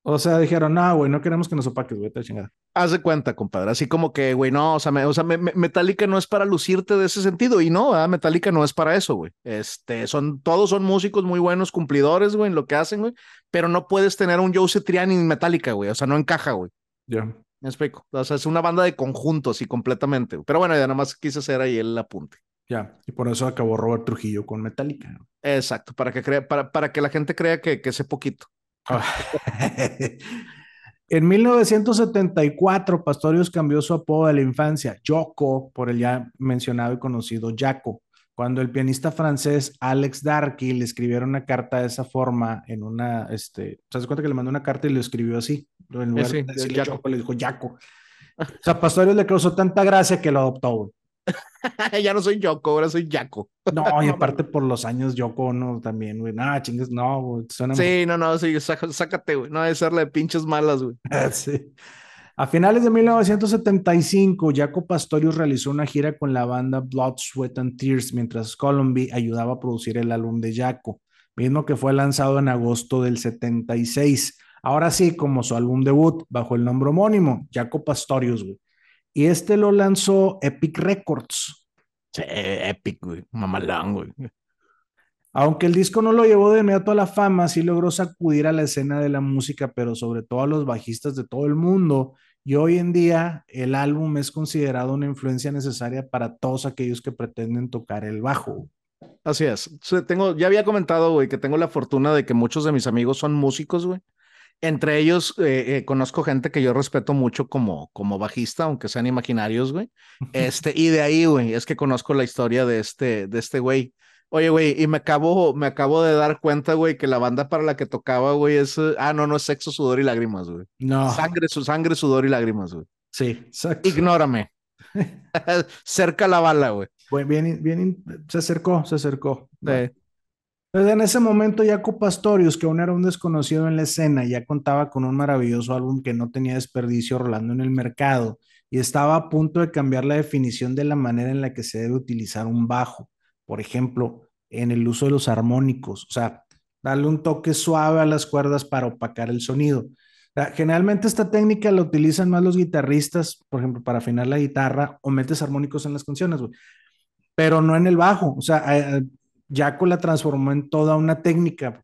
[SPEAKER 2] O sea, dijeron, no, güey, no queremos que nos opaques, güey, te chingada.
[SPEAKER 1] Haz de cuenta, compadre. Así como que, güey, no, o sea, o sea Metallica no es para lucirte de ese sentido. Y no, ¿verdad? Metallica no es para eso, güey. Este, son, todos son músicos muy buenos, cumplidores, güey, en lo que hacen, güey. Pero no puedes tener un Joe Satriani en Metallica, güey. O sea, no encaja, güey.
[SPEAKER 2] Ya.
[SPEAKER 1] Me explico. O sea, es una banda de conjunto, así completamente. Pero bueno, ya nada más quise hacer ahí el apunte.
[SPEAKER 2] Ya, y por eso acabó Robert Trujillo con Metallica.
[SPEAKER 1] Exacto, para que, crea, para, para que la gente crea que, que sé poquito. (laughs)
[SPEAKER 2] En 1974, Pastorius cambió su apodo de la infancia, Yoko, por el ya mencionado y conocido Jaco. Cuando el pianista francés Alex Darky le escribieron una carta de esa forma en una, este, ¿se das cuenta que le mandó una carta y lo escribió así? En lugar de decirle Jaco, le dijo Jaco. O sea, Pastorius le causó tanta gracia que lo adoptó. (laughs)
[SPEAKER 1] ya no soy Yoko, ahora soy Jaco.
[SPEAKER 2] no, y aparte por los años Yoko, no, también, güey. No, chingues, no, güey.
[SPEAKER 1] sí, no, no, sí, sácate, güey. No debe serle de pinches malas, güey. (laughs)
[SPEAKER 2] sí. A finales de 1975, Jaco Pastorius realizó una gira con la banda Blood, Sweat and Tears mientras Columbia ayudaba a producir el álbum de Jaco, mismo que fue lanzado en agosto del 76. Ahora sí, como su álbum debut, bajo el nombre homónimo, Jaco Pastorius, güey. Y este lo lanzó Epic Records.
[SPEAKER 1] Sí, Epic, güey. Mamalán, güey.
[SPEAKER 2] Aunque el disco no lo llevó de inmediato a la fama, sí logró sacudir a la escena de la música, pero sobre todo a los bajistas de todo el mundo. Y hoy en día el álbum es considerado una influencia necesaria para todos aquellos que pretenden tocar el bajo.
[SPEAKER 1] Así es. Tengo, ya había comentado, güey, que tengo la fortuna de que muchos de mis amigos son músicos, güey. Entre ellos, eh, eh, conozco gente que yo respeto mucho como, como bajista, aunque sean imaginarios, güey. Este, y de ahí, güey, es que conozco la historia de este, de este güey. Oye, güey, y me acabo, me acabo de dar cuenta, güey, que la banda para la que tocaba, güey, es. Eh, ah, no, no es sexo, sudor y lágrimas, güey.
[SPEAKER 2] No.
[SPEAKER 1] Sangre, su sangre, sudor y lágrimas, güey.
[SPEAKER 2] Sí,
[SPEAKER 1] exacto. Ignórame. (laughs) (laughs) Cerca la bala, güey.
[SPEAKER 2] Bien, bien, se acercó, se acercó. Sí. Entonces, en ese momento, Jaco Pastorius, que aún era un desconocido en la escena, ya contaba con un maravilloso álbum que no tenía desperdicio rolando en el mercado y estaba a punto de cambiar la definición de la manera en la que se debe utilizar un bajo. Por ejemplo, en el uso de los armónicos, o sea, darle un toque suave a las cuerdas para opacar el sonido. generalmente esta técnica la utilizan más los guitarristas, por ejemplo, para afinar la guitarra o metes armónicos en las canciones, pero no en el bajo. O sea, Jaco la transformó en toda una técnica.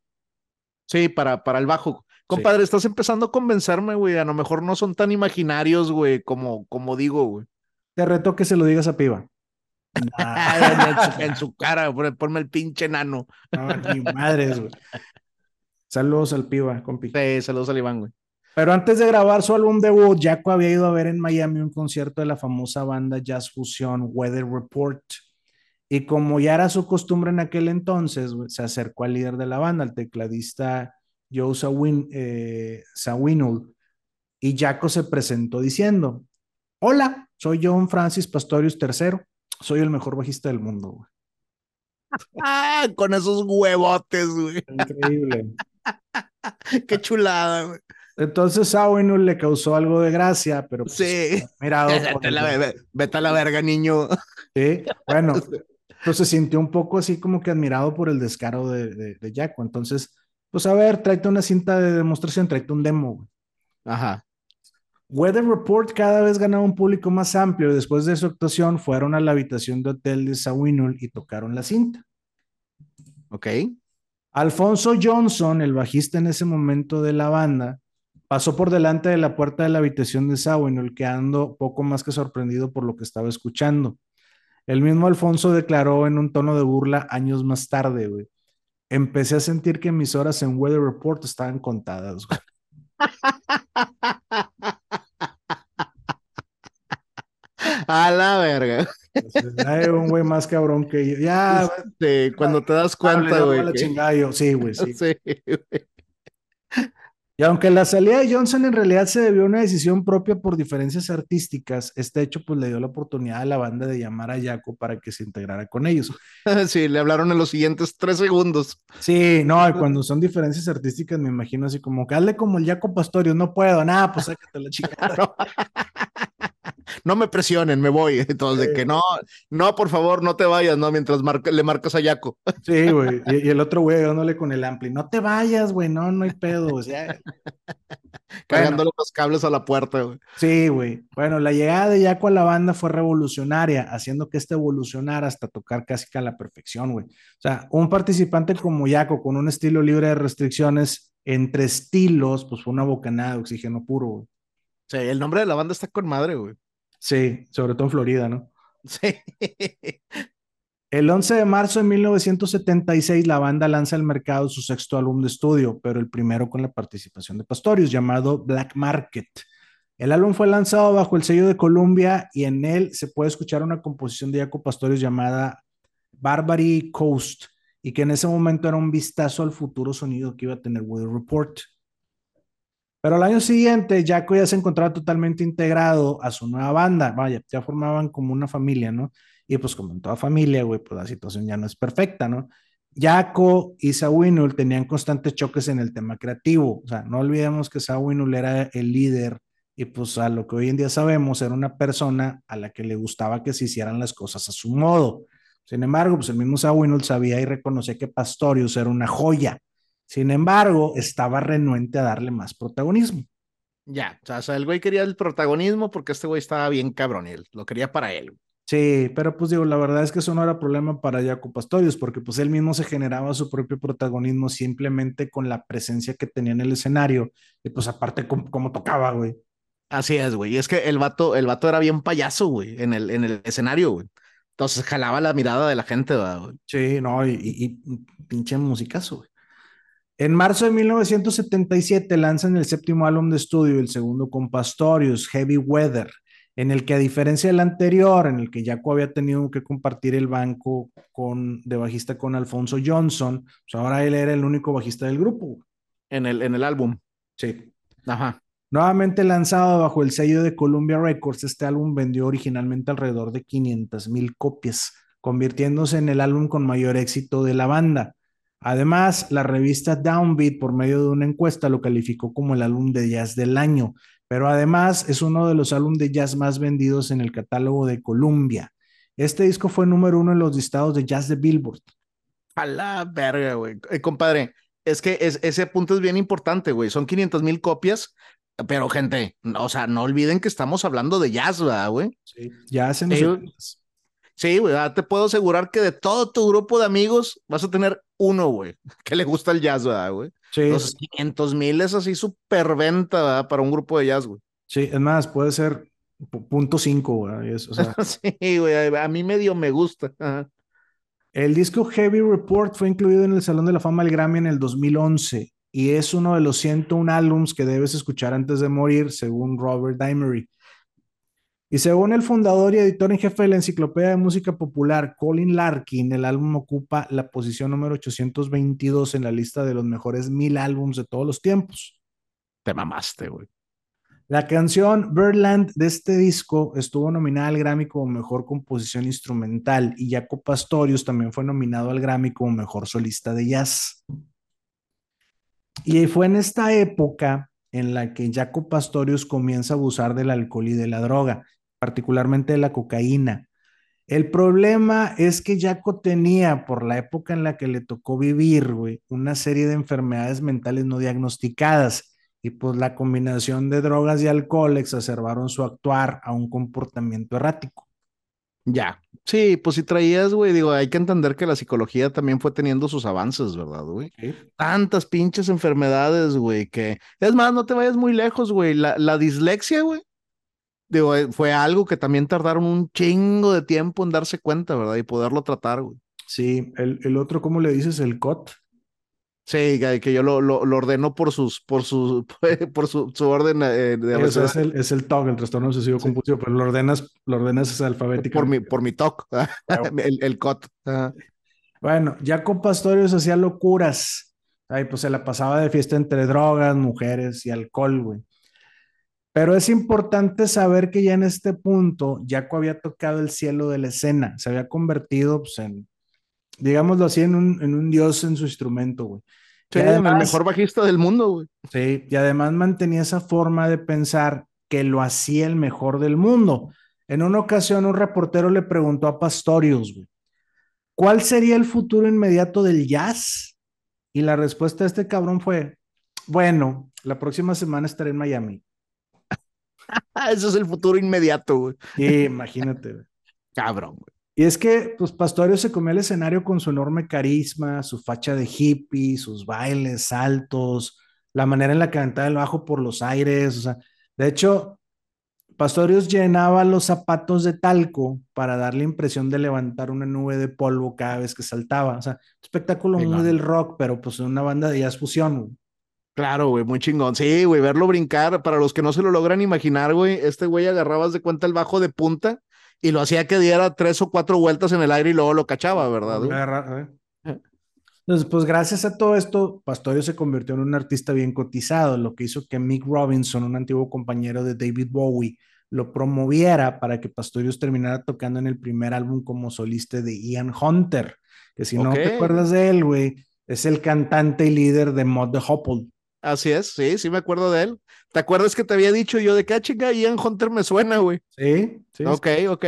[SPEAKER 1] Sí, para, para el bajo. Compadre, estás empezando a convencerme, güey. A lo mejor no son tan imaginarios, güey, como, como digo, güey.
[SPEAKER 2] Te reto que se lo digas a Piba.
[SPEAKER 1] en, su, cara, ponme el pinche nano.
[SPEAKER 2] No, ni madres, güey. Saludos al Piba, compi.
[SPEAKER 1] Sí, saludos al Iván, güey.
[SPEAKER 2] Pero antes de grabar su álbum debut, Jaco había ido a ver en Miami un concierto de la famosa banda jazz fusión Weather Report. Y como ya era su costumbre en aquel entonces, se acercó al líder de la banda, el tecladista Joe Sawin, eh, Sawinul, y Jaco se presentó diciendo, hola, soy John Francis Pastorius III, soy el mejor bajista del mundo. Güey. (laughs)
[SPEAKER 1] Ah, con esos huevotes, güey.
[SPEAKER 2] Increíble. (laughs)
[SPEAKER 1] Qué chulada, güey.
[SPEAKER 2] Entonces Sawinul le causó algo de gracia, pero
[SPEAKER 1] pues, sí.
[SPEAKER 2] mirado. (laughs)
[SPEAKER 1] vete a la verga, niño.
[SPEAKER 2] Sí, bueno, entonces se sintió un poco así como que admirado por el descaro de, de, Jaco. Entonces, pues a ver, tráete una cinta de demostración, tráete un demo.
[SPEAKER 1] Ajá.
[SPEAKER 2] Weather Report cada vez ganaba un público más amplio y después de su actuación fueron a la habitación de hotel de Sawinul y tocaron la cinta.
[SPEAKER 1] Ok.
[SPEAKER 2] Alfonso Johnson, el bajista en ese momento de la banda, pasó por delante de la puerta de la habitación de Sawinul, quedando poco más que sorprendido por lo que estaba escuchando. El mismo Alfonso declaró en un tono de burla años más tarde, güey. Empecé a sentir que mis horas en Weather Report estaban contadas, güey. (laughs)
[SPEAKER 1] A la verga.
[SPEAKER 2] Hay un güey más cabrón que yo. Ya,
[SPEAKER 1] este, cuando te das cuenta, güey.
[SPEAKER 2] Sí, güey, sí. (laughs) sí güey. Y aunque la salida de Johnson en realidad se debió a una decisión propia por diferencias artísticas, este hecho pues le dio la oportunidad a la banda de llamar a Jaco para que se integrara con ellos. (laughs)
[SPEAKER 1] Sí, le hablaron en los siguientes tres segundos.
[SPEAKER 2] Sí, no, y cuando son diferencias artísticas me imagino así como que hazle como el Jaco Pastorio, no puedo, nada, pues sácate la chica. (laughs)
[SPEAKER 1] no me presionen, me voy. (laughs) Entonces, de que no, no, por favor, no te vayas, ¿no? Mientras le marcas a Yaco. (laughs)
[SPEAKER 2] Sí, güey. Y, el otro güey dándole con el ampli, no te vayas, güey, no, no hay pedo. O sea, (laughs)
[SPEAKER 1] Cargándole los cables a la puerta, güey.
[SPEAKER 2] Sí, güey. Bueno, la llegada de Yaco a la banda fue revolucionaria, haciendo que este evolucionara hasta tocar casi que a la perfección, güey. O sea, un participante como Yaco, con un estilo libre de restricciones entre estilos, pues fue una bocanada de oxígeno puro, güey.
[SPEAKER 1] Sí, el nombre de la banda está con madre, güey.
[SPEAKER 2] Sí, sobre todo en Florida, ¿no? (laughs) Sí. El 11 de marzo de 1976, la banda lanza al mercado su sexto álbum de estudio, pero el primero con la participación de Pastorius, llamado Black Market. El álbum fue lanzado bajo el sello de Columbia y en él se puede escuchar una composición de Jaco Pastorius llamada Barbary Coast, y que en ese momento era un vistazo al futuro sonido que iba a tener Weather Report. Pero al año siguiente, Jaco ya se encontraba totalmente integrado a su nueva banda. Vaya, ya formaban como una familia, ¿no? Y pues como en toda familia, güey, pues la situación ya no es perfecta, ¿no? Jaco y Sawinul tenían constantes choques en el tema creativo. O sea, no olvidemos que Sawinul era el líder y pues a lo que hoy en día sabemos era una persona a la que le gustaba que se hicieran las cosas a su modo. Sin embargo, pues el mismo Sawinul sabía y reconocía que Pastorius era una joya sin embargo, estaba renuente a darle más protagonismo.
[SPEAKER 1] Ya, o sea, el güey quería el protagonismo porque este güey estaba bien cabrón y él lo quería para él.
[SPEAKER 2] Sí, pero pues digo, la verdad es que eso no era problema para Jaco Pastorius, porque pues él mismo se generaba su propio protagonismo simplemente con la presencia que tenía en el escenario y pues aparte cómo, tocaba, güey.
[SPEAKER 1] Así es, güey. Y es que el vato, el vato era bien payaso, güey, en el, en el escenario, güey. Entonces jalaba la mirada de la gente, güey.
[SPEAKER 2] Sí, no, y, y, y pinche musicazo, güey. En marzo de 1977 lanzan el séptimo álbum de estudio, el segundo con Pastorius, Heavy Weather, en el que a diferencia del anterior, en el que Jaco había tenido que compartir el banco con, de bajista con Alfonso Johnson, pues ahora él era el único bajista del grupo.
[SPEAKER 1] En el, en el álbum.
[SPEAKER 2] Sí. Ajá. Nuevamente lanzado bajo el sello de Columbia Records, este álbum vendió originalmente alrededor de 500 mil copias, convirtiéndose en el álbum con mayor éxito de la banda. Además, la revista Downbeat, por medio de una encuesta, lo calificó como el álbum de jazz del año, pero además es uno de los álbumes de jazz más vendidos en el catálogo de Columbia. Este disco fue número uno en los listados de jazz de Billboard.
[SPEAKER 1] A la verga, güey. Eh, compadre, es que ese punto es bien importante, güey. Son 500 mil copias, pero gente, o sea, no olviden que estamos hablando de jazz, güey?
[SPEAKER 2] Sí, jazz en
[SPEAKER 1] los Sí, güey, te puedo asegurar que de todo tu grupo de amigos vas a tener uno, güey, (laughs) que le gusta el jazz, ¿verdad, güey? Sí. Los 500 mil es así súper venta, ¿verdad? Para un grupo de jazz, güey.
[SPEAKER 2] Sí, es más, puede ser punto cinco, güey. O sea... (laughs)
[SPEAKER 1] sí, güey, a mí medio me gusta.
[SPEAKER 2] El disco Heavy Report fue incluido en el Salón de la Fama del Grammy en el 2011 y es uno de los 101 álbums que debes escuchar antes de morir, según Robert Dimery. Y según el fundador y editor en jefe de la Enciclopedia de Música Popular, Colin Larkin, el álbum ocupa la posición número 822 en la lista de los mejores mil álbums de todos los tiempos.
[SPEAKER 1] Te mamaste, güey.
[SPEAKER 2] La canción Birdland de este disco estuvo nominada al Grammy como mejor composición instrumental y Jaco Pastorius también fue nominado al Grammy como mejor solista de jazz. Y fue en esta época en la que Jaco Pastorius comienza a abusar del alcohol y de la droga particularmente la cocaína. El problema es que Jaco tenía, por la época en la que le tocó vivir, güey, una serie de enfermedades mentales no diagnosticadas. Y pues la combinación de drogas y alcohol exacerbaron su actuar a un comportamiento errático.
[SPEAKER 1] Ya, sí, pues si traías, güey, digo, hay que entender que la psicología también fue teniendo sus avances, ¿verdad, güey? Tantas pinches enfermedades, güey, que... Es más, no te vayas muy lejos, güey. La, la dislexia, güey, digo, eh, fue algo que también tardaron un chingo de tiempo en darse cuenta, ¿verdad? Y poderlo tratar, güey.
[SPEAKER 2] Sí, el, el otro, ¿cómo le dices? El COT.
[SPEAKER 1] Sí, que yo lo, lo, ordeno por sus, por su, (laughs) por su, su orden eh,
[SPEAKER 2] de es, es, el, es el TOC, el trastorno obsesivo compulsivo, pero lo ordenas, lo ordenas alfabéticamente.
[SPEAKER 1] Por mi, por mi TOC, (laughs) el, el COT.
[SPEAKER 2] Bueno, Jaco Pastorius hacía locuras. Ay, pues se la pasaba de fiesta entre drogas, mujeres y alcohol, güey. Pero es importante saber que ya en este punto, Jaco había tocado el cielo de la escena, se había convertido pues, en, digámoslo así, en un, en un dios en su instrumento, güey.
[SPEAKER 1] Sí, el mejor bajista del mundo, güey.
[SPEAKER 2] Sí, y además mantenía esa forma de pensar que lo hacía el mejor del mundo. En una ocasión, un reportero le preguntó a Pastorius, güey, ¿cuál sería el futuro inmediato del jazz? Y la respuesta de este cabrón fue, bueno, la próxima semana estaré en Miami. (laughs)
[SPEAKER 1] Eso es el futuro inmediato, güey.
[SPEAKER 2] imagínate, güey. (laughs)
[SPEAKER 1] Cabrón, güey.
[SPEAKER 2] Y es que, pues, Pastorio se comió el escenario con su enorme carisma, su facha de hippie, sus bailes, saltos, la manera en la que aventaba el bajo por los aires. O sea, de hecho, Pastorius llenaba los zapatos de talco para dar la impresión de levantar una nube de polvo cada vez que saltaba. O sea, espectáculo muy del rock, pero pues una banda de jazz fusión.
[SPEAKER 1] Claro, güey, muy chingón. Sí, güey, verlo brincar, para los que no se lo logran imaginar, güey, este güey agarrabas de cuenta el bajo de punta y lo hacía que diera tres o cuatro vueltas en el aire y luego lo cachaba, ¿verdad?
[SPEAKER 2] Entonces, pues gracias a todo esto, Pastorio se convirtió en un artista bien cotizado, lo que hizo que Mick Robinson, un antiguo compañero de David Bowie, lo promoviera para que Pastorius terminara tocando en el primer álbum como solista de Ian Hunter, que si no te acuerdas de él, güey, es el cantante y líder de Mod the Hopple.
[SPEAKER 1] Así es, sí, sí me acuerdo de él. ¿Te acuerdas que te había dicho yo de qué ah, chinga Ian Hunter me suena, güey?
[SPEAKER 2] Sí, sí.
[SPEAKER 1] Ok, ok.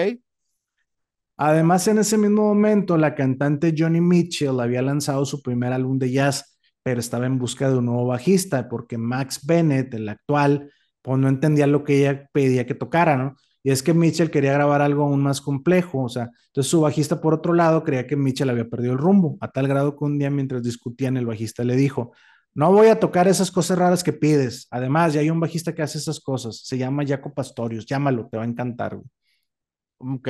[SPEAKER 2] Además, en ese mismo momento, la cantante Johnny Mitchell había lanzado su primer álbum de jazz, pero estaba en busca de un nuevo bajista, porque Max Bennett, el actual, pues no entendía lo que ella pedía que tocara, ¿no? Y es que Mitchell quería grabar algo aún más complejo, o sea, entonces su bajista, por otro lado, creía que Mitchell había perdido el rumbo, a tal grado que un día mientras discutían, el bajista le dijo, no voy a tocar esas cosas raras que pides. Además, ya hay un bajista que hace esas cosas. Se llama Jaco Pastorius. Llámalo, te va a encantar.
[SPEAKER 1] Ok,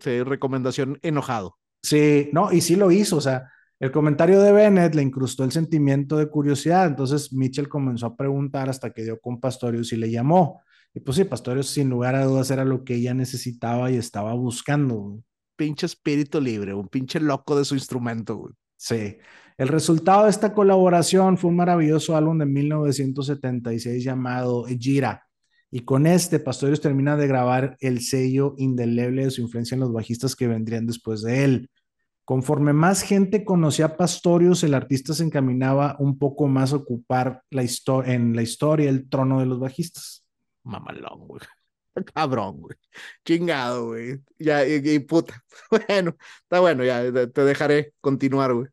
[SPEAKER 1] sí, recomendación enojado.
[SPEAKER 2] Sí, no, y sí lo hizo. O sea, el comentario de Bennett le incrustó el sentimiento de curiosidad. Entonces Mitchell comenzó a preguntar hasta que dio con Pastorius y le llamó. Y pues sí, Pastorius sin lugar a dudas era lo que ella necesitaba y estaba buscando.
[SPEAKER 1] Pinche espíritu libre, un pinche loco de su instrumento. Güey.
[SPEAKER 2] Sí. El resultado de esta colaboración fue un maravilloso álbum de 1976 llamado Gira. Y con este, Pastorius termina de grabar el sello indeleble de su influencia en los bajistas que vendrían después de él. Conforme más gente conocía a Pastorius, el artista se encaminaba un poco más a ocupar la en la historia el trono de los bajistas.
[SPEAKER 1] Mamalón, güey. Cabrón, güey. Chingado, güey. Ya, y, puta. (laughs) Bueno, está bueno, ya te dejaré continuar, güey.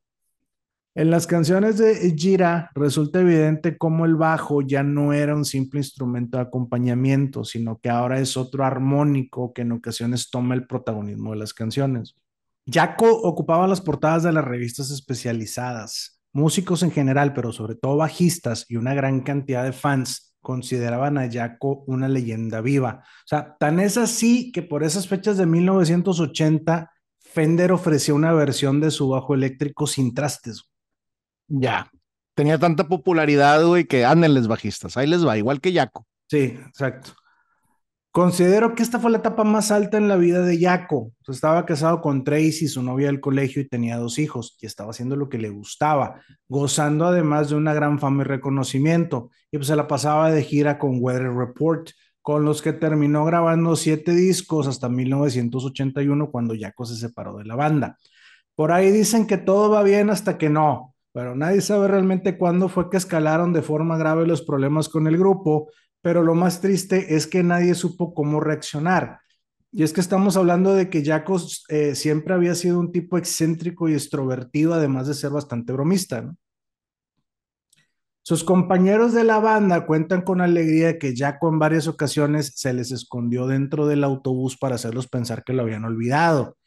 [SPEAKER 2] En las canciones de Gira resulta evidente cómo el bajo ya no era un simple instrumento de acompañamiento, sino que ahora es otro armónico que en ocasiones toma el protagonismo de las canciones. Jaco ocupaba las portadas de las revistas especializadas. Músicos en general, pero sobre todo bajistas y una gran cantidad de fans consideraban a Jaco una leyenda viva. O sea, tan es así que por esas fechas de 1980, Fender ofreció una versión de su bajo eléctrico sin trastes.
[SPEAKER 1] Ya. Tenía tanta popularidad, güey, que ándenles bajistas. Ahí les va, igual que Yaco.
[SPEAKER 2] Sí, exacto. Considero que esta fue la etapa más alta en la vida de Yaco. estaba casado con Tracy, su novia del colegio, y tenía dos hijos, y estaba haciendo lo que le gustaba, gozando además de una gran fama y reconocimiento. Y pues se la pasaba de gira con Weather Report, con los que terminó grabando siete discos hasta 1981, cuando Yaco se separó de la banda. Por ahí dicen que todo va bien hasta que no. Pero nadie sabe realmente cuándo fue que escalaron de forma grave los problemas con el grupo, pero lo más triste es que nadie supo cómo reaccionar. Y es que estamos hablando de que Jacos eh, siempre había sido un tipo excéntrico y extrovertido, además de ser bastante bromista. Sus compañeros de la banda cuentan con alegría que Jaco en varias ocasiones se les escondió dentro del autobús para hacerlos pensar que lo habían olvidado.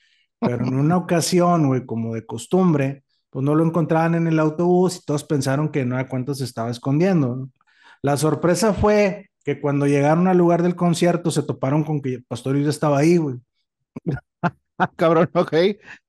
[SPEAKER 2] Pero en una ocasión, güey, como de costumbre, pues no lo encontraban en el autobús y todos pensaron que no era cuánto se estaba escondiendo. La sorpresa fue que cuando llegaron al lugar del concierto se toparon con que Pastorius estaba ahí, güey. (laughs)
[SPEAKER 1] Cabrón, ok.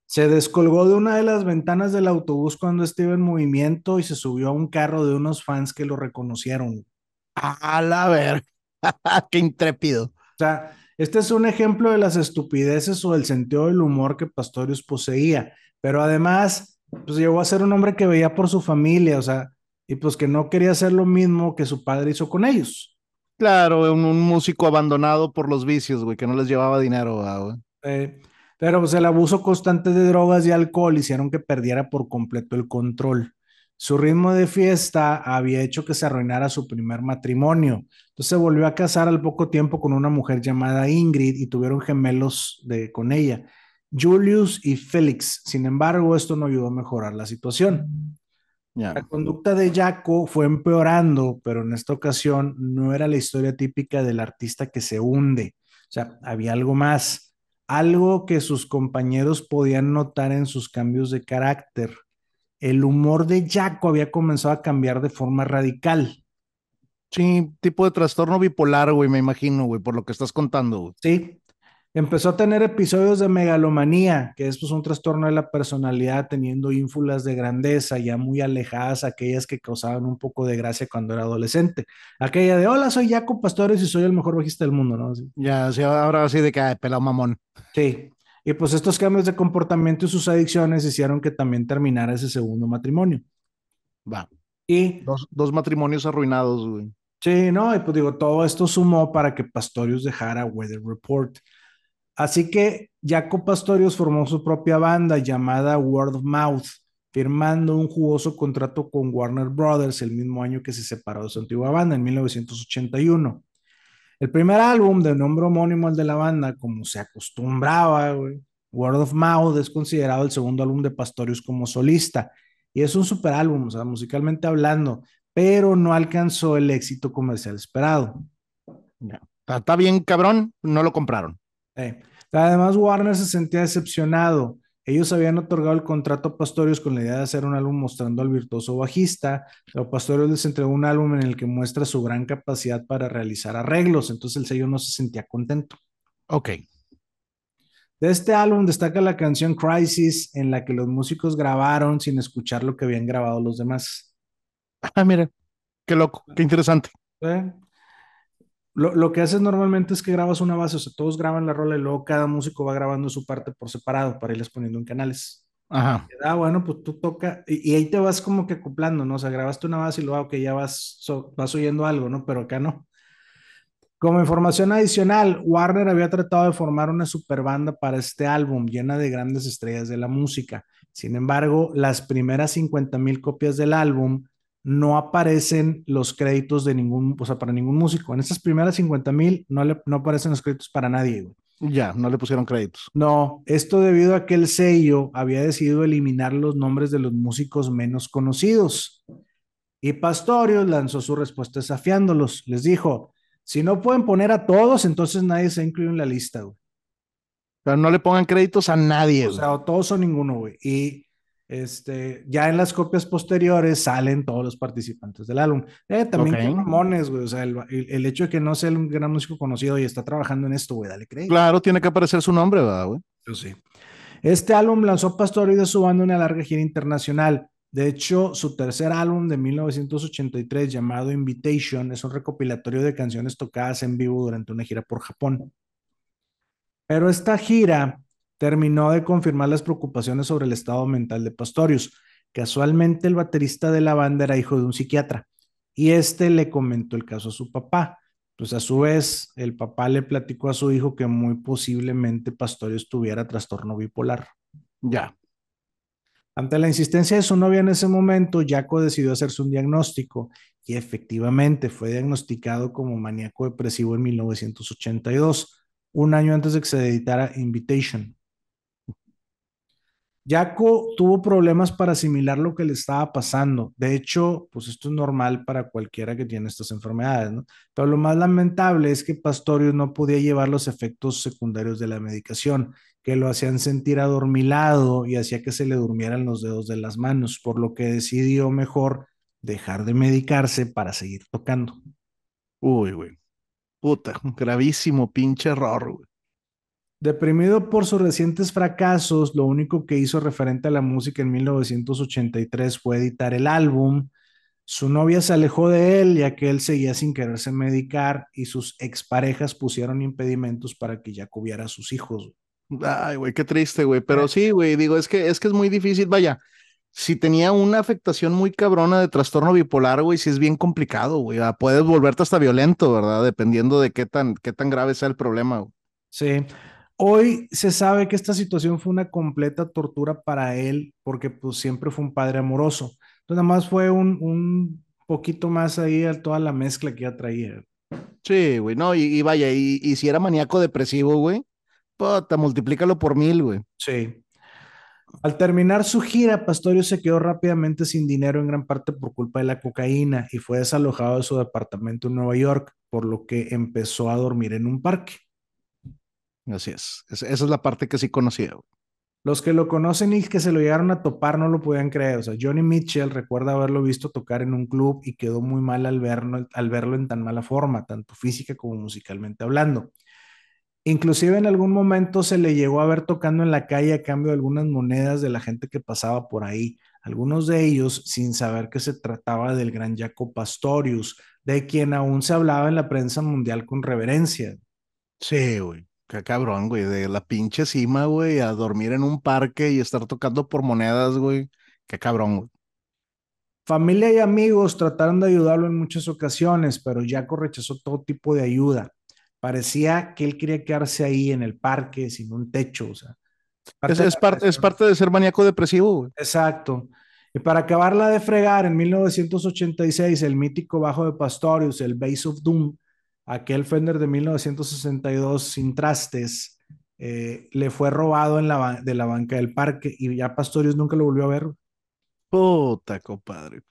[SPEAKER 2] Se descolgó de una de las ventanas del autobús cuando estaba en movimiento y se subió a un carro de unos fans que lo reconocieron.
[SPEAKER 1] A la ver, (laughs) qué intrépido.
[SPEAKER 2] O sea, este es un ejemplo de las estupideces o el sentido del humor que Pastorius poseía, pero además, pues llegó a ser un hombre que veía por su familia, o sea, y pues que no quería hacer lo mismo que su padre hizo con ellos.
[SPEAKER 1] Claro, un, un músico abandonado por los vicios, güey, que no les llevaba dinero, güey.
[SPEAKER 2] Eh, pero pues el abuso constante de drogas y alcohol hicieron que perdiera por completo el control. Su ritmo de fiesta había hecho que se arruinara su primer matrimonio. Entonces se volvió a casar al poco tiempo con una mujer llamada Ingrid y tuvieron gemelos de, con ella, Julius y Félix. Sin embargo, esto no ayudó a mejorar la situación. La conducta de Jaco fue empeorando, pero en esta ocasión no era la historia típica del artista que se hunde. O sea, había algo más, algo que sus compañeros podían notar en sus cambios de carácter. El humor de Jaco había comenzado a cambiar de forma radical.
[SPEAKER 1] Sí, tipo de trastorno bipolar, güey, me imagino, güey, por lo que estás contando, güey.
[SPEAKER 2] Sí, Empezó a tener episodios de megalomanía, que es pues, un trastorno de la personalidad, teniendo ínfulas de grandeza ya muy alejadas, aquellas que causaban un poco de gracia cuando era adolescente. Aquella de, hola, soy Jaco Pastores y soy el mejor bajista del mundo, ¿no?
[SPEAKER 1] Ya, sí, ahora sí de que pelado mamón.
[SPEAKER 2] Sí, y pues estos cambios de comportamiento y sus adicciones hicieron que también terminara ese segundo matrimonio.
[SPEAKER 1] Va. Y... Dos, dos matrimonios arruinados, güey.
[SPEAKER 2] Sí, no, y pues digo, todo esto sumó para que Pastorius dejara Weather Report. Así que Jaco Pastorius formó su propia banda llamada Word of Mouth, firmando un jugoso contrato con Warner Brothers el mismo año que se separó de su antigua banda, en 1981. El primer álbum de nombre homónimo al de la banda, como se acostumbraba, Word of Mouth es considerado el segundo álbum de Pastorius como solista y es un super álbum, o sea, musicalmente hablando, pero no alcanzó el éxito comercial esperado.
[SPEAKER 1] Está bien, cabrón, no lo compraron.
[SPEAKER 2] Eh, además, Warner se sentía decepcionado. Ellos habían otorgado el contrato a Pastorius con la idea de hacer un álbum mostrando al virtuoso bajista, pero Pastorius les entregó un álbum en el que muestra su gran capacidad para realizar arreglos, entonces el sello no se sentía contento.
[SPEAKER 1] Ok.
[SPEAKER 2] De este álbum destaca la canción Crisis, en la que los músicos grabaron sin escuchar lo que habían grabado los demás.
[SPEAKER 1] Ah, mira, qué loco, qué interesante.
[SPEAKER 2] ¿Eh? Lo, lo, que haces normalmente es que grabas una base, o sea, todos graban la rola y luego cada músico va grabando su parte por separado para irles poniendo en canales.
[SPEAKER 1] Ajá.
[SPEAKER 2] Ah, bueno, pues tú toca y, y, ahí te vas como que acoplando, ¿no? O sea, grabaste una base y luego, que ya vas, vas oyendo algo, ¿no? Pero acá no. Como información adicional, Warner había tratado de formar una super banda para este álbum llena de grandes estrellas de la música. Sin embargo, las primeras 50 mil copias del álbum no aparecen los créditos de ningún, o sea, para ningún músico. En estas primeras 50 mil no, no aparecen los créditos para nadie.
[SPEAKER 1] Ya, no le pusieron créditos.
[SPEAKER 2] No, esto debido a que el sello había decidido eliminar los nombres de los músicos menos conocidos. Y Pastorius lanzó su respuesta desafiándolos. Les dijo, si no pueden poner a todos, entonces nadie se incluye en la lista, güey.
[SPEAKER 1] Pero no le pongan créditos a nadie.
[SPEAKER 2] O sea, o todos o ninguno, güey. Y este, ya en las copias posteriores salen todos los participantes del álbum. Eh, también okay. mamones, güey. O sea, el, el, hecho de que no sea un gran músico conocido y está trabajando en esto, güey, dale crédito.
[SPEAKER 1] Claro, tiene que aparecer su nombre, ¿verdad, güey?
[SPEAKER 2] Yo sí. Este álbum lanzó Pastor y de su banda una larga gira internacional. De hecho, su tercer álbum de 1983, llamado Invitation, es un recopilatorio de canciones tocadas en vivo durante una gira por Japón. Pero esta gira terminó de confirmar las preocupaciones sobre el estado mental de Pastorius. Casualmente el baterista de la banda era hijo de un psiquiatra y este le comentó el caso a su papá. Pues a su vez, el papá le platicó a su hijo que muy posiblemente Pastorius tuviera trastorno bipolar.
[SPEAKER 1] Ya.
[SPEAKER 2] Ante la insistencia de su novia en ese momento, Jaco decidió hacerse un diagnóstico y efectivamente fue diagnosticado como maníaco depresivo en 1982, un año antes de que se editara Invitation. Jaco tuvo problemas para asimilar lo que le estaba pasando. De hecho, pues esto es normal para cualquiera que tiene estas enfermedades, ¿no? Pero lo más lamentable es que Pastorius no podía llevar los efectos secundarios de la medicación, que lo hacían sentir adormilado y hacía que se le durmieran los dedos de las manos, por lo que decidió mejor dejar de medicarse para seguir tocando.
[SPEAKER 1] Uy, güey. Puta, gravísimo pinche error, güey.
[SPEAKER 2] Deprimido por sus recientes fracasos, lo único que hizo referente a la música en 1983 fue editar el álbum. Su novia se alejó de él ya que él seguía sin quererse medicar y sus exparejas pusieron impedimentos para que ya cubiera a sus hijos.
[SPEAKER 1] Ay, güey, qué triste, güey. Pero sí, güey, digo, es que, es que es muy difícil. Vaya, si tenía una afectación muy cabrona de trastorno bipolar, güey, sí es bien complicado, güey. Ah, puedes volverte hasta violento, ¿verdad? Dependiendo de qué tan, qué tan grave sea el problema. Güey.
[SPEAKER 2] Sí. Hoy se sabe que esta situación fue una completa tortura para él porque pues siempre fue un padre amoroso. Entonces nada más fue un, un poquito más ahí a toda la mezcla que ya traía.
[SPEAKER 1] Sí, güey, no, y, y vaya, y, y, si era maníaco depresivo, güey, puta, multiplícalo por mil, güey.
[SPEAKER 2] Sí. Al terminar su gira, Pastorio se quedó rápidamente sin dinero en gran parte por culpa de la cocaína y fue desalojado de su departamento en Nueva York, por lo que empezó a dormir en un parque.
[SPEAKER 1] Así es. Esa es la parte que sí conocía.
[SPEAKER 2] Los que lo conocen y que se lo llegaron a topar no lo podían creer. O sea, Johnny Mitchell recuerda haberlo visto tocar en un club y quedó muy mal al verlo, al verlo en tan mala forma, tanto física como musicalmente hablando. Inclusive en algún momento se le llegó a ver tocando en la calle a cambio de algunas monedas de la gente que pasaba por ahí. Algunos de ellos sin saber que se trataba del gran Jaco Pastorius, de quien aún se hablaba en la prensa mundial con reverencia.
[SPEAKER 1] Sí, güey. Qué cabrón, güey, de la pinche cima, güey, a dormir en un parque y estar tocando por monedas, güey. Qué cabrón, güey.
[SPEAKER 2] Familia y amigos trataron de ayudarlo en muchas ocasiones, pero Jaco rechazó todo tipo de ayuda. Parecía que él quería quedarse ahí en el parque, sin un techo, o sea.
[SPEAKER 1] Es, es, parte, es parte de ser maníaco depresivo, güey.
[SPEAKER 2] Exacto. Y para acabarla de fregar, en 1986, el mítico bajo de Pastorius, el Base of Doom, aquel Fender de 1962 sin trastes, eh, le fue robado en la, de la banca del parque y ya Pastorius nunca lo volvió a ver.
[SPEAKER 1] Puta, compadre.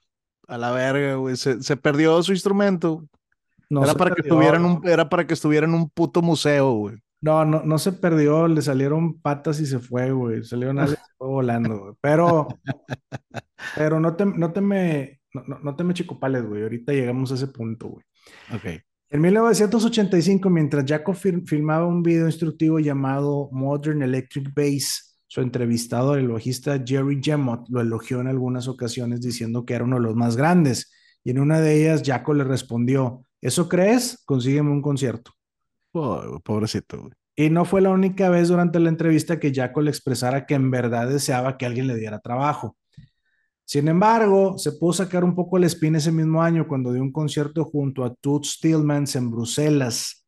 [SPEAKER 1] A la verga, güey. Se, se perdió su instrumento. No era, para perdió, que estuviera en un, era para que estuviera en un puto museo, güey.
[SPEAKER 2] No, no, no se perdió, le salieron patas y se fue, güey. Salieron a volando, güey. Pero, (laughs) pero no te, no te me, no, no te me chicopales, güey. Ahorita llegamos a ese punto, güey.
[SPEAKER 1] Ok.
[SPEAKER 2] En 1985, mientras Jacob filmaba un video instructivo llamado Modern Electric Bass, su entrevistador, el bajista Jerry Gemot, lo elogió en algunas ocasiones diciendo que era uno de los más grandes. Y en una de ellas, Jaco le respondió, ¿eso crees? Consígueme un concierto.
[SPEAKER 1] Oh, pobrecito, güey.
[SPEAKER 2] Y no fue la única vez durante la entrevista que Jaco le expresara que en verdad deseaba que alguien le diera trabajo. Sin embargo, se pudo sacar un poco el spin ese mismo año cuando dio un concierto junto a Toots Stillmans en Bruselas.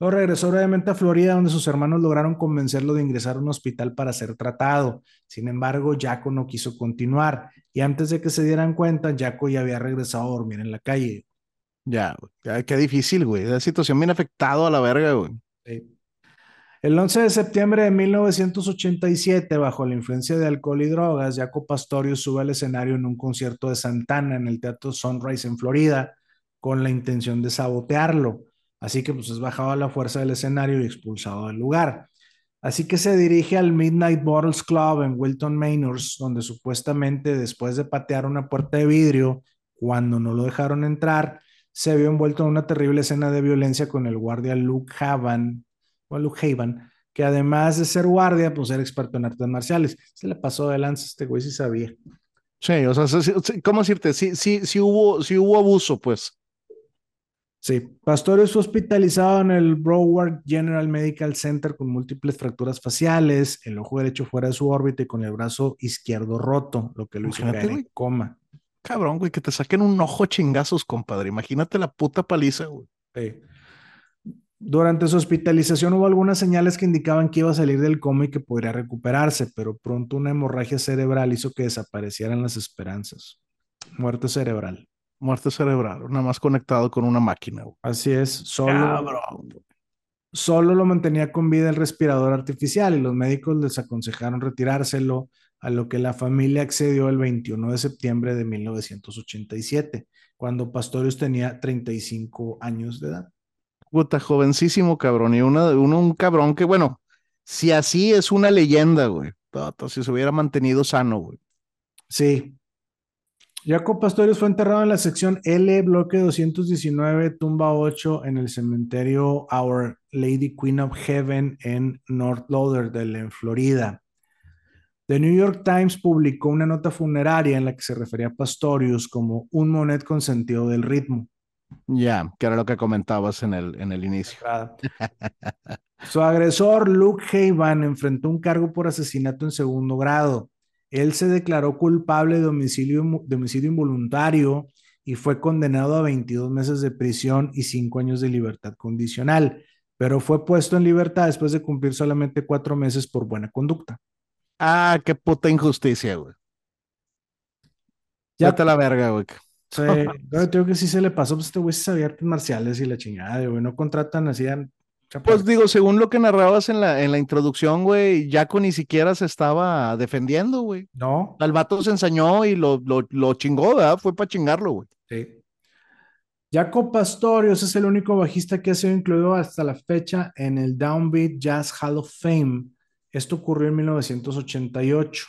[SPEAKER 2] Luego regresó brevemente a Florida, donde sus hermanos lograron convencerlo de ingresar a un hospital para ser tratado. Sin embargo, Jaco no quiso continuar y antes de que se dieran cuenta, Jaco ya había regresado a dormir en la calle.
[SPEAKER 1] Ya, ya qué difícil, güey. La situación bien afectado a la verga, güey.
[SPEAKER 2] Sí. El 11 de septiembre de 1987, bajo la influencia de alcohol y drogas, Jaco Pastorio sube al escenario en un concierto de Santana en el Teatro Sunrise en Florida con la intención de sabotearlo. Así que pues es bajado a la fuerza del escenario y expulsado del lugar. Así que se dirige al Midnight Bottles Club en Wilton Manors, donde supuestamente después de patear una puerta de vidrio, cuando no lo dejaron entrar, se vio envuelto en una terrible escena de violencia con el guardia Luke Havan, Luke Haven, que además de ser guardia, pues era experto en artes marciales. Se le pasó de lanza este güey, sí sabía.
[SPEAKER 1] Sí, o sea, ¿cómo decirte? Sí, sí, sí hubo, sí hubo abuso, pues.
[SPEAKER 2] Sí, Pastorius fue hospitalizado en el Broward General Medical Center con múltiples fracturas faciales, el ojo derecho fuera de su órbita y con el brazo izquierdo roto, lo que lo hizo caer en coma.
[SPEAKER 1] Cabrón, güey, que te saquen un ojo chingazos, compadre. Imagínate la puta paliza, güey.
[SPEAKER 2] Sí. Durante su hospitalización hubo algunas señales que indicaban que iba a salir del coma y que podría recuperarse, pero pronto una hemorragia cerebral hizo que desaparecieran las esperanzas. Muerte cerebral.
[SPEAKER 1] Muerte cerebral, nada más conectado con una máquina. Güey.
[SPEAKER 2] Así es, solo, solo lo mantenía con vida el respirador artificial y los médicos les aconsejaron retirárselo, a lo que la familia accedió el 21 de septiembre de 1987, cuando Pastorius tenía 35 años de edad.
[SPEAKER 1] Puta, jovencísimo cabrón. Y uno, un cabrón que, bueno, si así es una leyenda, güey. Si se hubiera mantenido sano, güey.
[SPEAKER 2] Sí. Jaco Pastorius fue enterrado en la sección L, bloque 219, tumba 8, en el cementerio Our Lady Queen of Heaven en North Lauderdale, en Florida. The New York Times publicó una nota funeraria en la que se refería a Pastorius como un monet con sentido del ritmo.
[SPEAKER 1] Ya, que era lo que comentabas en el, en el inicio. (laughs)
[SPEAKER 2] Su agresor, Luke Haven, enfrentó un cargo por asesinato en segundo grado. Él se declaró culpable de homicidio, de homicidio involuntario y fue condenado a 22 meses de prisión y 5 años de libertad condicional, pero fue puesto en libertad después de cumplir solamente 4 meses por buena conducta.
[SPEAKER 1] Ah, qué puta injusticia, güey. Ya te la verga, güey.
[SPEAKER 2] Sí, yo creo que sí se le pasó, pues este güey se sabía artes marciales y la chingada, güey, no contratan así
[SPEAKER 1] pues digo, según lo que narrabas en la, en la introducción, güey, Jaco ni siquiera se estaba defendiendo, güey.
[SPEAKER 2] No.
[SPEAKER 1] El vato se ensañó y lo, lo, lo chingó, ¿verdad? Fue para chingarlo, güey.
[SPEAKER 2] Sí. Jaco Pastorius es el único bajista que ha sido incluido hasta la fecha en el Downbeat Jazz Hall of Fame. Esto ocurrió en 1988.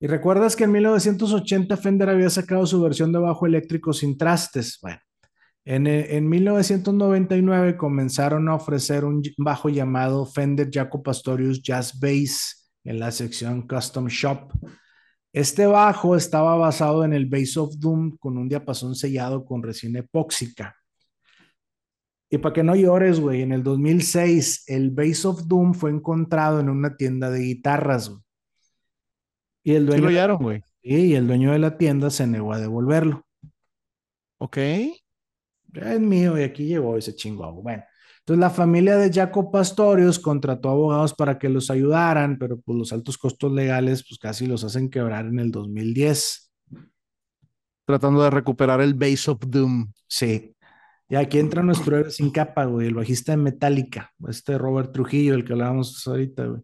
[SPEAKER 2] Y recuerdas que en 1980 Fender había sacado su versión de bajo eléctrico sin trastes. Bueno, en, 1999 comenzaron a ofrecer un bajo llamado Fender Jaco Pastorius Jazz Bass en la sección Custom Shop. Este bajo estaba basado en el Bass of Doom con un diapasón sellado con resina epóxica. Y para que no llores, güey, en el 2006 el Bass of Doom fue encontrado en una tienda de guitarras.
[SPEAKER 1] Y el dueño, güey.
[SPEAKER 2] y el dueño de la tienda se negó a devolverlo.
[SPEAKER 1] Ok
[SPEAKER 2] es mío y aquí llegó ese chingo. Bueno, entonces la familia de Jaco Pastorius contrató abogados para que los ayudaran, pero pues los altos costos legales pues casi los hacen quebrar en el 2010.
[SPEAKER 1] Tratando de recuperar el Base of Doom.
[SPEAKER 2] Sí. Y aquí entra nuestro héroe sin capa, güey, el bajista de Metallica, este Robert Trujillo, el que hablábamos ahorita, güey.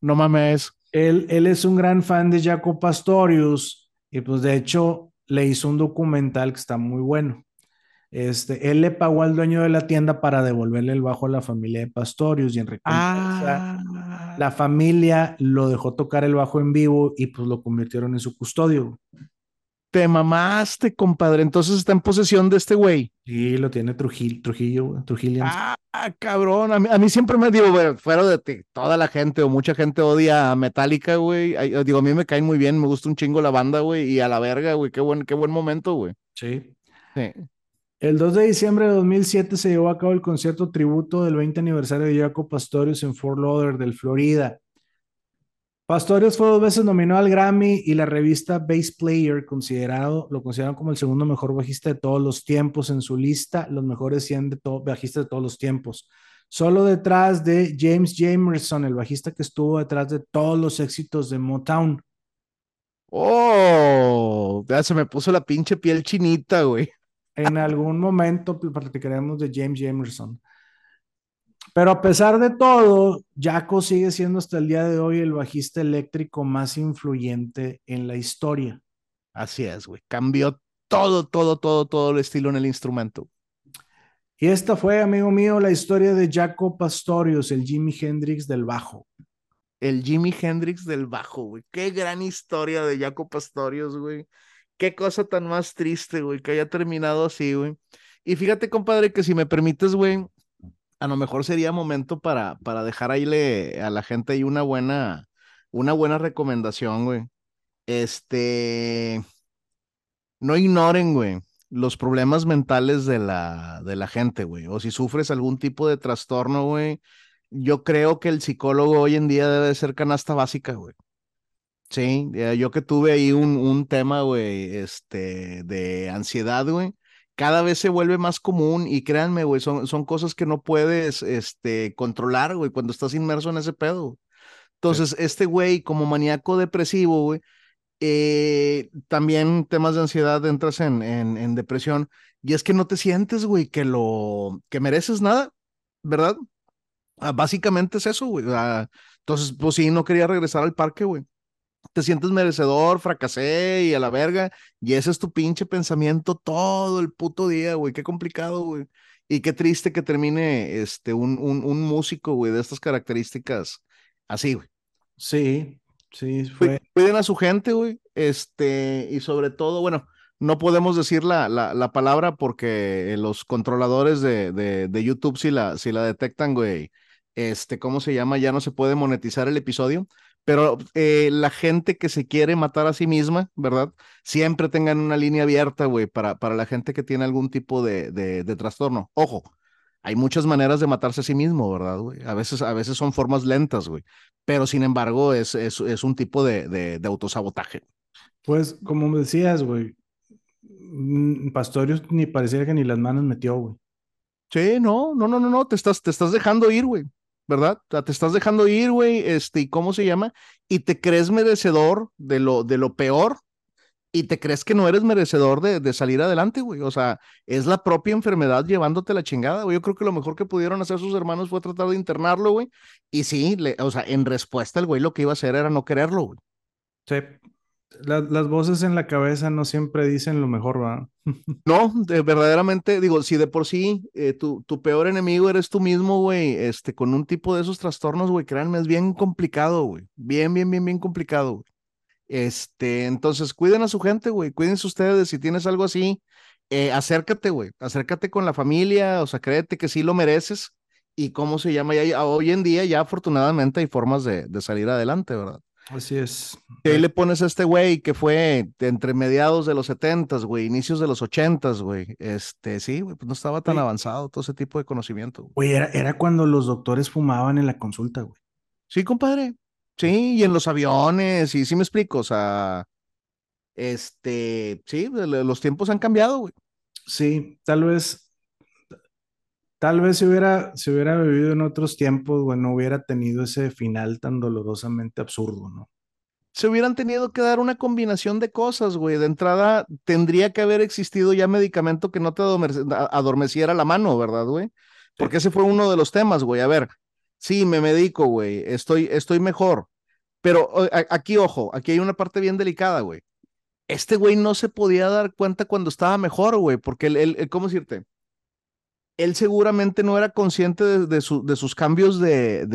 [SPEAKER 1] No mames.
[SPEAKER 2] Él, él es un gran fan de Jaco Pastorius y pues de hecho le hizo un documental que está muy bueno. Este, él le pagó al dueño de la tienda para devolverle el bajo a la familia de Pastorius y en recompensa ah. la familia lo dejó tocar el bajo en vivo y pues lo convirtieron en su custodio.
[SPEAKER 1] Te mamaste, compadre. Entonces está en posesión de este güey.
[SPEAKER 2] Sí, lo tiene Trujillo, Trujillo, Trujillo.
[SPEAKER 1] Ah, cabrón. A mí, siempre me digo, güey, fuera de ti, toda la gente o mucha gente odia a Metallica, güey. Digo, a mí me caen muy bien, me gusta un chingo la banda, güey, y a la verga, güey. Qué buen, qué buen momento, güey.
[SPEAKER 2] Sí. Sí. El 2 de diciembre de 2007 se llevó a cabo el concierto tributo del 20 aniversario de Jaco Pastorius en Fort Lauderdale, Florida. Pastorius fue dos veces nominado al Grammy y la revista Bass Player considerado, lo consideraron como el segundo mejor bajista de todos los tiempos en su lista, los mejores 100 de bajistas de todos los tiempos. Solo detrás de James Jamerson, el bajista que estuvo detrás de todos los éxitos de Motown.
[SPEAKER 1] Oh, ya se me puso la pinche piel chinita, güey.
[SPEAKER 2] En algún momento platicaremos de James Jamerson. Pero a pesar de todo, Jaco sigue siendo hasta el día de hoy el bajista eléctrico más influyente en la historia.
[SPEAKER 1] Así es, güey. Cambió todo, todo, todo, todo el estilo en el instrumento.
[SPEAKER 2] Y esta fue, amigo mío, la historia de Jaco Pastorius, el Jimi Hendrix del bajo.
[SPEAKER 1] El Jimi Hendrix del bajo, güey. Qué gran historia de Jaco Pastorius, güey. Qué cosa tan más triste, güey, que haya terminado así, güey. Y fíjate, compadre, que si me permites, güey, a lo mejor sería momento para, para dejar ahí a la gente ahí una buena, una buena recomendación, güey. Este, no ignoren, güey, los problemas mentales de la, de la gente, güey. O si sufres algún tipo de trastorno, güey, yo creo que el psicólogo hoy en día debe ser canasta básica, güey. Sí, yo que tuve ahí un, un tema, güey, este, de ansiedad, güey, cada vez se vuelve más común y créanme, güey, son, son cosas que no puedes, este, controlar, güey, cuando estás inmerso en ese pedo. Entonces, este güey, como maníaco depresivo, güey, eh, también temas de ansiedad, entras en, en, en, depresión y es que no te sientes, güey, que lo, que mereces nada, ¿verdad? Ah, básicamente es eso, güey. Ah, entonces, pues sí, no quería regresar al parque, güey te sientes merecedor, fracasé y a la verga, y ese es tu pinche pensamiento todo el puto día, güey, qué complicado, güey. Y qué triste que termine este, un, un, un músico, güey, de estas características así, güey.
[SPEAKER 2] Sí, sí, fue.
[SPEAKER 1] Cuiden a su gente, güey. este, y sobre todo, bueno, no podemos decir la, la, la palabra porque los controladores de, de, de, YouTube, si la, si la detectan, güey, este, ¿cómo se llama? Ya no se puede monetizar el episodio, pero eh, la gente que se quiere matar a sí misma, ¿verdad? Siempre tengan una línea abierta, güey, para, para la gente que tiene algún tipo de, de, de trastorno. Ojo, hay muchas maneras de matarse a sí mismo, ¿verdad, güey? A veces, a veces son formas lentas, güey, pero sin embargo es, es, es un tipo de, de, autosabotaje.
[SPEAKER 2] Pues, como me decías, güey, Pastorius ni parecía que ni las manos metió, güey.
[SPEAKER 1] Sí, no, no, no, no, no, te estás, te estás dejando ir, güey. ¿Verdad? O sea, te estás dejando ir, güey, este, ¿y cómo se llama? Y te crees merecedor de lo, de lo peor y te crees que no eres merecedor de, de salir adelante, güey. O sea, es la propia enfermedad llevándote la chingada, güey. Yo creo que lo mejor que pudieron hacer sus hermanos fue tratar de internarlo, güey. Y sí, le, o sea, en respuesta el güey lo que iba a hacer era no quererlo, güey.
[SPEAKER 2] Sí, la, las voces en la cabeza no siempre dicen lo mejor, ¿va? (laughs)
[SPEAKER 1] no, de, verdaderamente, digo, si de por sí eh, tu, tu, peor enemigo eres tú mismo, güey, este, con un tipo de esos trastornos, güey, créanme, es bien complicado, güey. Bien, bien, bien, bien complicado, güey. Este, entonces, cuiden a su gente, güey, cuídense ustedes. Si tienes algo así, eh, acércate, güey, acércate con la familia, o sea, créete que sí lo mereces. Y cómo se llama, ya, hoy en día ya afortunadamente hay formas de, de salir adelante, ¿verdad?
[SPEAKER 2] Así es.
[SPEAKER 1] Y ahí le pones a este güey que fue entre mediados de los setentas, güey, inicios de los ochentas, güey. Este, sí, güey, pues no estaba tan avanzado todo ese tipo de conocimiento. güey.
[SPEAKER 2] Era, era cuando los doctores fumaban en la consulta, güey.
[SPEAKER 1] Sí, compadre. Sí, y en los aviones, y sí me explico, o sea, este, sí, los tiempos han cambiado, güey.
[SPEAKER 2] Sí, tal vez, tal vez si hubiera, si hubiera vivido en otros tiempos, güey, no hubiera tenido ese final tan dolorosamente absurdo, ¿no?
[SPEAKER 1] Se hubieran tenido que dar una combinación de cosas, güey. De entrada, tendría que haber existido ya medicamento que no te adormeciera la mano, ¿verdad, güey? Porque ese fue uno de los temas, güey. A ver, sí, me medico, güey, estoy, estoy mejor. Pero a- aquí, ojo, aquí hay una parte bien delicada, güey. Este güey no se podía dar cuenta cuando estaba mejor, güey, porque él, él- él- ¿cómo decirte? Él seguramente no era consciente de, de su- de sus cambios de,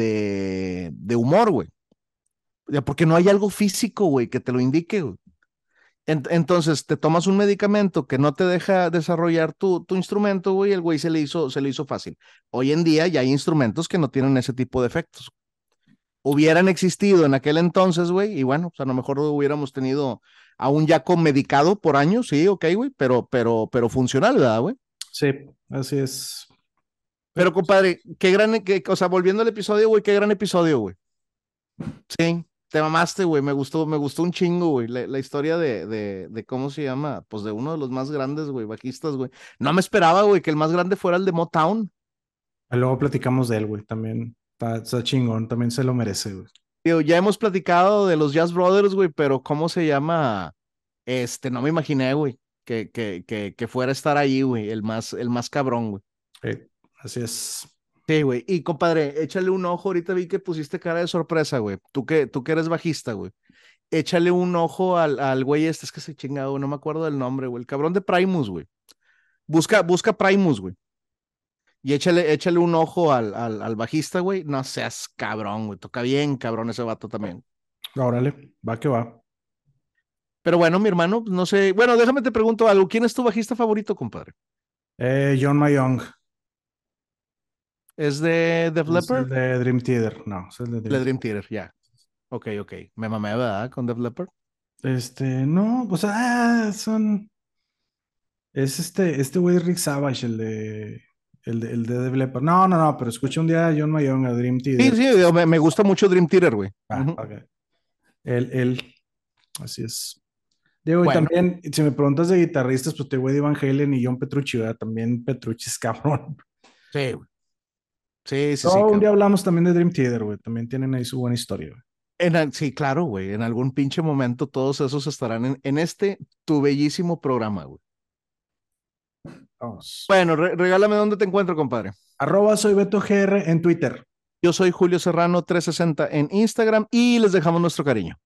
[SPEAKER 1] humor, güey. Porque no hay algo físico, güey, que te lo indique, güey. En- entonces, te tomas un medicamento que no te deja desarrollar tu, tu instrumento, güey, el güey se le hizo, se le hizo fácil. Hoy en día ya hay instrumentos que no tienen ese tipo de efectos. Hubieran existido en aquel entonces, güey, y bueno, pues a lo mejor hubiéramos tenido a un Yaco medicado por años, sí, ok, güey, pero, pero, pero funcional, ¿verdad, güey?
[SPEAKER 2] Sí, así es.
[SPEAKER 1] Pero, compadre, qué gran, qué, o sea, volviendo al episodio, güey, qué gran episodio, güey. Sí, te mamaste, güey, me gustó, me gustó un chingo, güey, la, la historia de, de, de, ¿cómo se llama? Pues de uno de los más grandes, güey, bajistas, güey. No me esperaba, güey, que el más grande fuera el de Motown.
[SPEAKER 2] Luego platicamos de él, güey, también está, está chingón, también se lo merece, güey.
[SPEAKER 1] Ya hemos platicado de los Jazz Brothers, güey, pero ¿cómo se llama? Este, no me imaginé, güey, que, que, que, que fuera a estar ahí, güey, el más, el más cabrón, güey.
[SPEAKER 2] Eh, así es.
[SPEAKER 1] Sí, güey. Y compadre, échale un ojo. Ahorita vi que pusiste cara de sorpresa, güey. Tú que, tú que eres bajista, güey. Échale un ojo al, al güey este, es que se chingado, no me acuerdo del nombre, güey. El cabrón de Primus, güey. Busca, busca Primus, güey. Y échale, échale un ojo al, al, al bajista, güey. No seas cabrón, güey. Toca bien, cabrón, ese vato también.
[SPEAKER 2] Órale, va que va.
[SPEAKER 1] Pero bueno, mi hermano, no sé. Bueno, déjame te pregunto algo. ¿Quién es tu bajista favorito, compadre?
[SPEAKER 2] Eh, John Mayong.
[SPEAKER 1] ¿Es de Def
[SPEAKER 2] Es
[SPEAKER 1] Leppard?
[SPEAKER 2] el de Dream Theater. No, es el de Dream,
[SPEAKER 1] Theater, ya. Ok, ok. Me mamé, ¿verdad? Con Def Leppard.
[SPEAKER 2] Este, no, sea, ah, son. Es este, este güey Rick Savage, el de. El de, el de Def Leppard. No, no, no, pero escuché un día a John Mayong, a Dream
[SPEAKER 1] Sí,
[SPEAKER 2] Theater.
[SPEAKER 1] sí, me, me gusta mucho Dream Theater, güey.
[SPEAKER 2] Ah,
[SPEAKER 1] Ujú.
[SPEAKER 2] ok. Él, él, así es. Diego, y
[SPEAKER 1] Bueno.
[SPEAKER 2] también, si me preguntas de guitarristas, pues te voy de Van Halen y John Petrucci, ¿verdad? También Petrucci es cabrón.
[SPEAKER 1] Sí, güey. Sí, sí,
[SPEAKER 2] No,
[SPEAKER 1] sí.
[SPEAKER 2] un día hablamos también de Dream Theater, güey. También tienen ahí su buena historia, güey.
[SPEAKER 1] En sí, claro, güey. En algún pinche momento todos esos estarán en, en este tu bellísimo programa, güey.
[SPEAKER 2] Vamos.
[SPEAKER 1] Bueno, re- regálame dónde te encuentro, compadre.
[SPEAKER 2] Arroba soy Beto GR en Twitter.
[SPEAKER 1] Yo soy Julio Serrano 360 en Instagram y les dejamos nuestro cariño.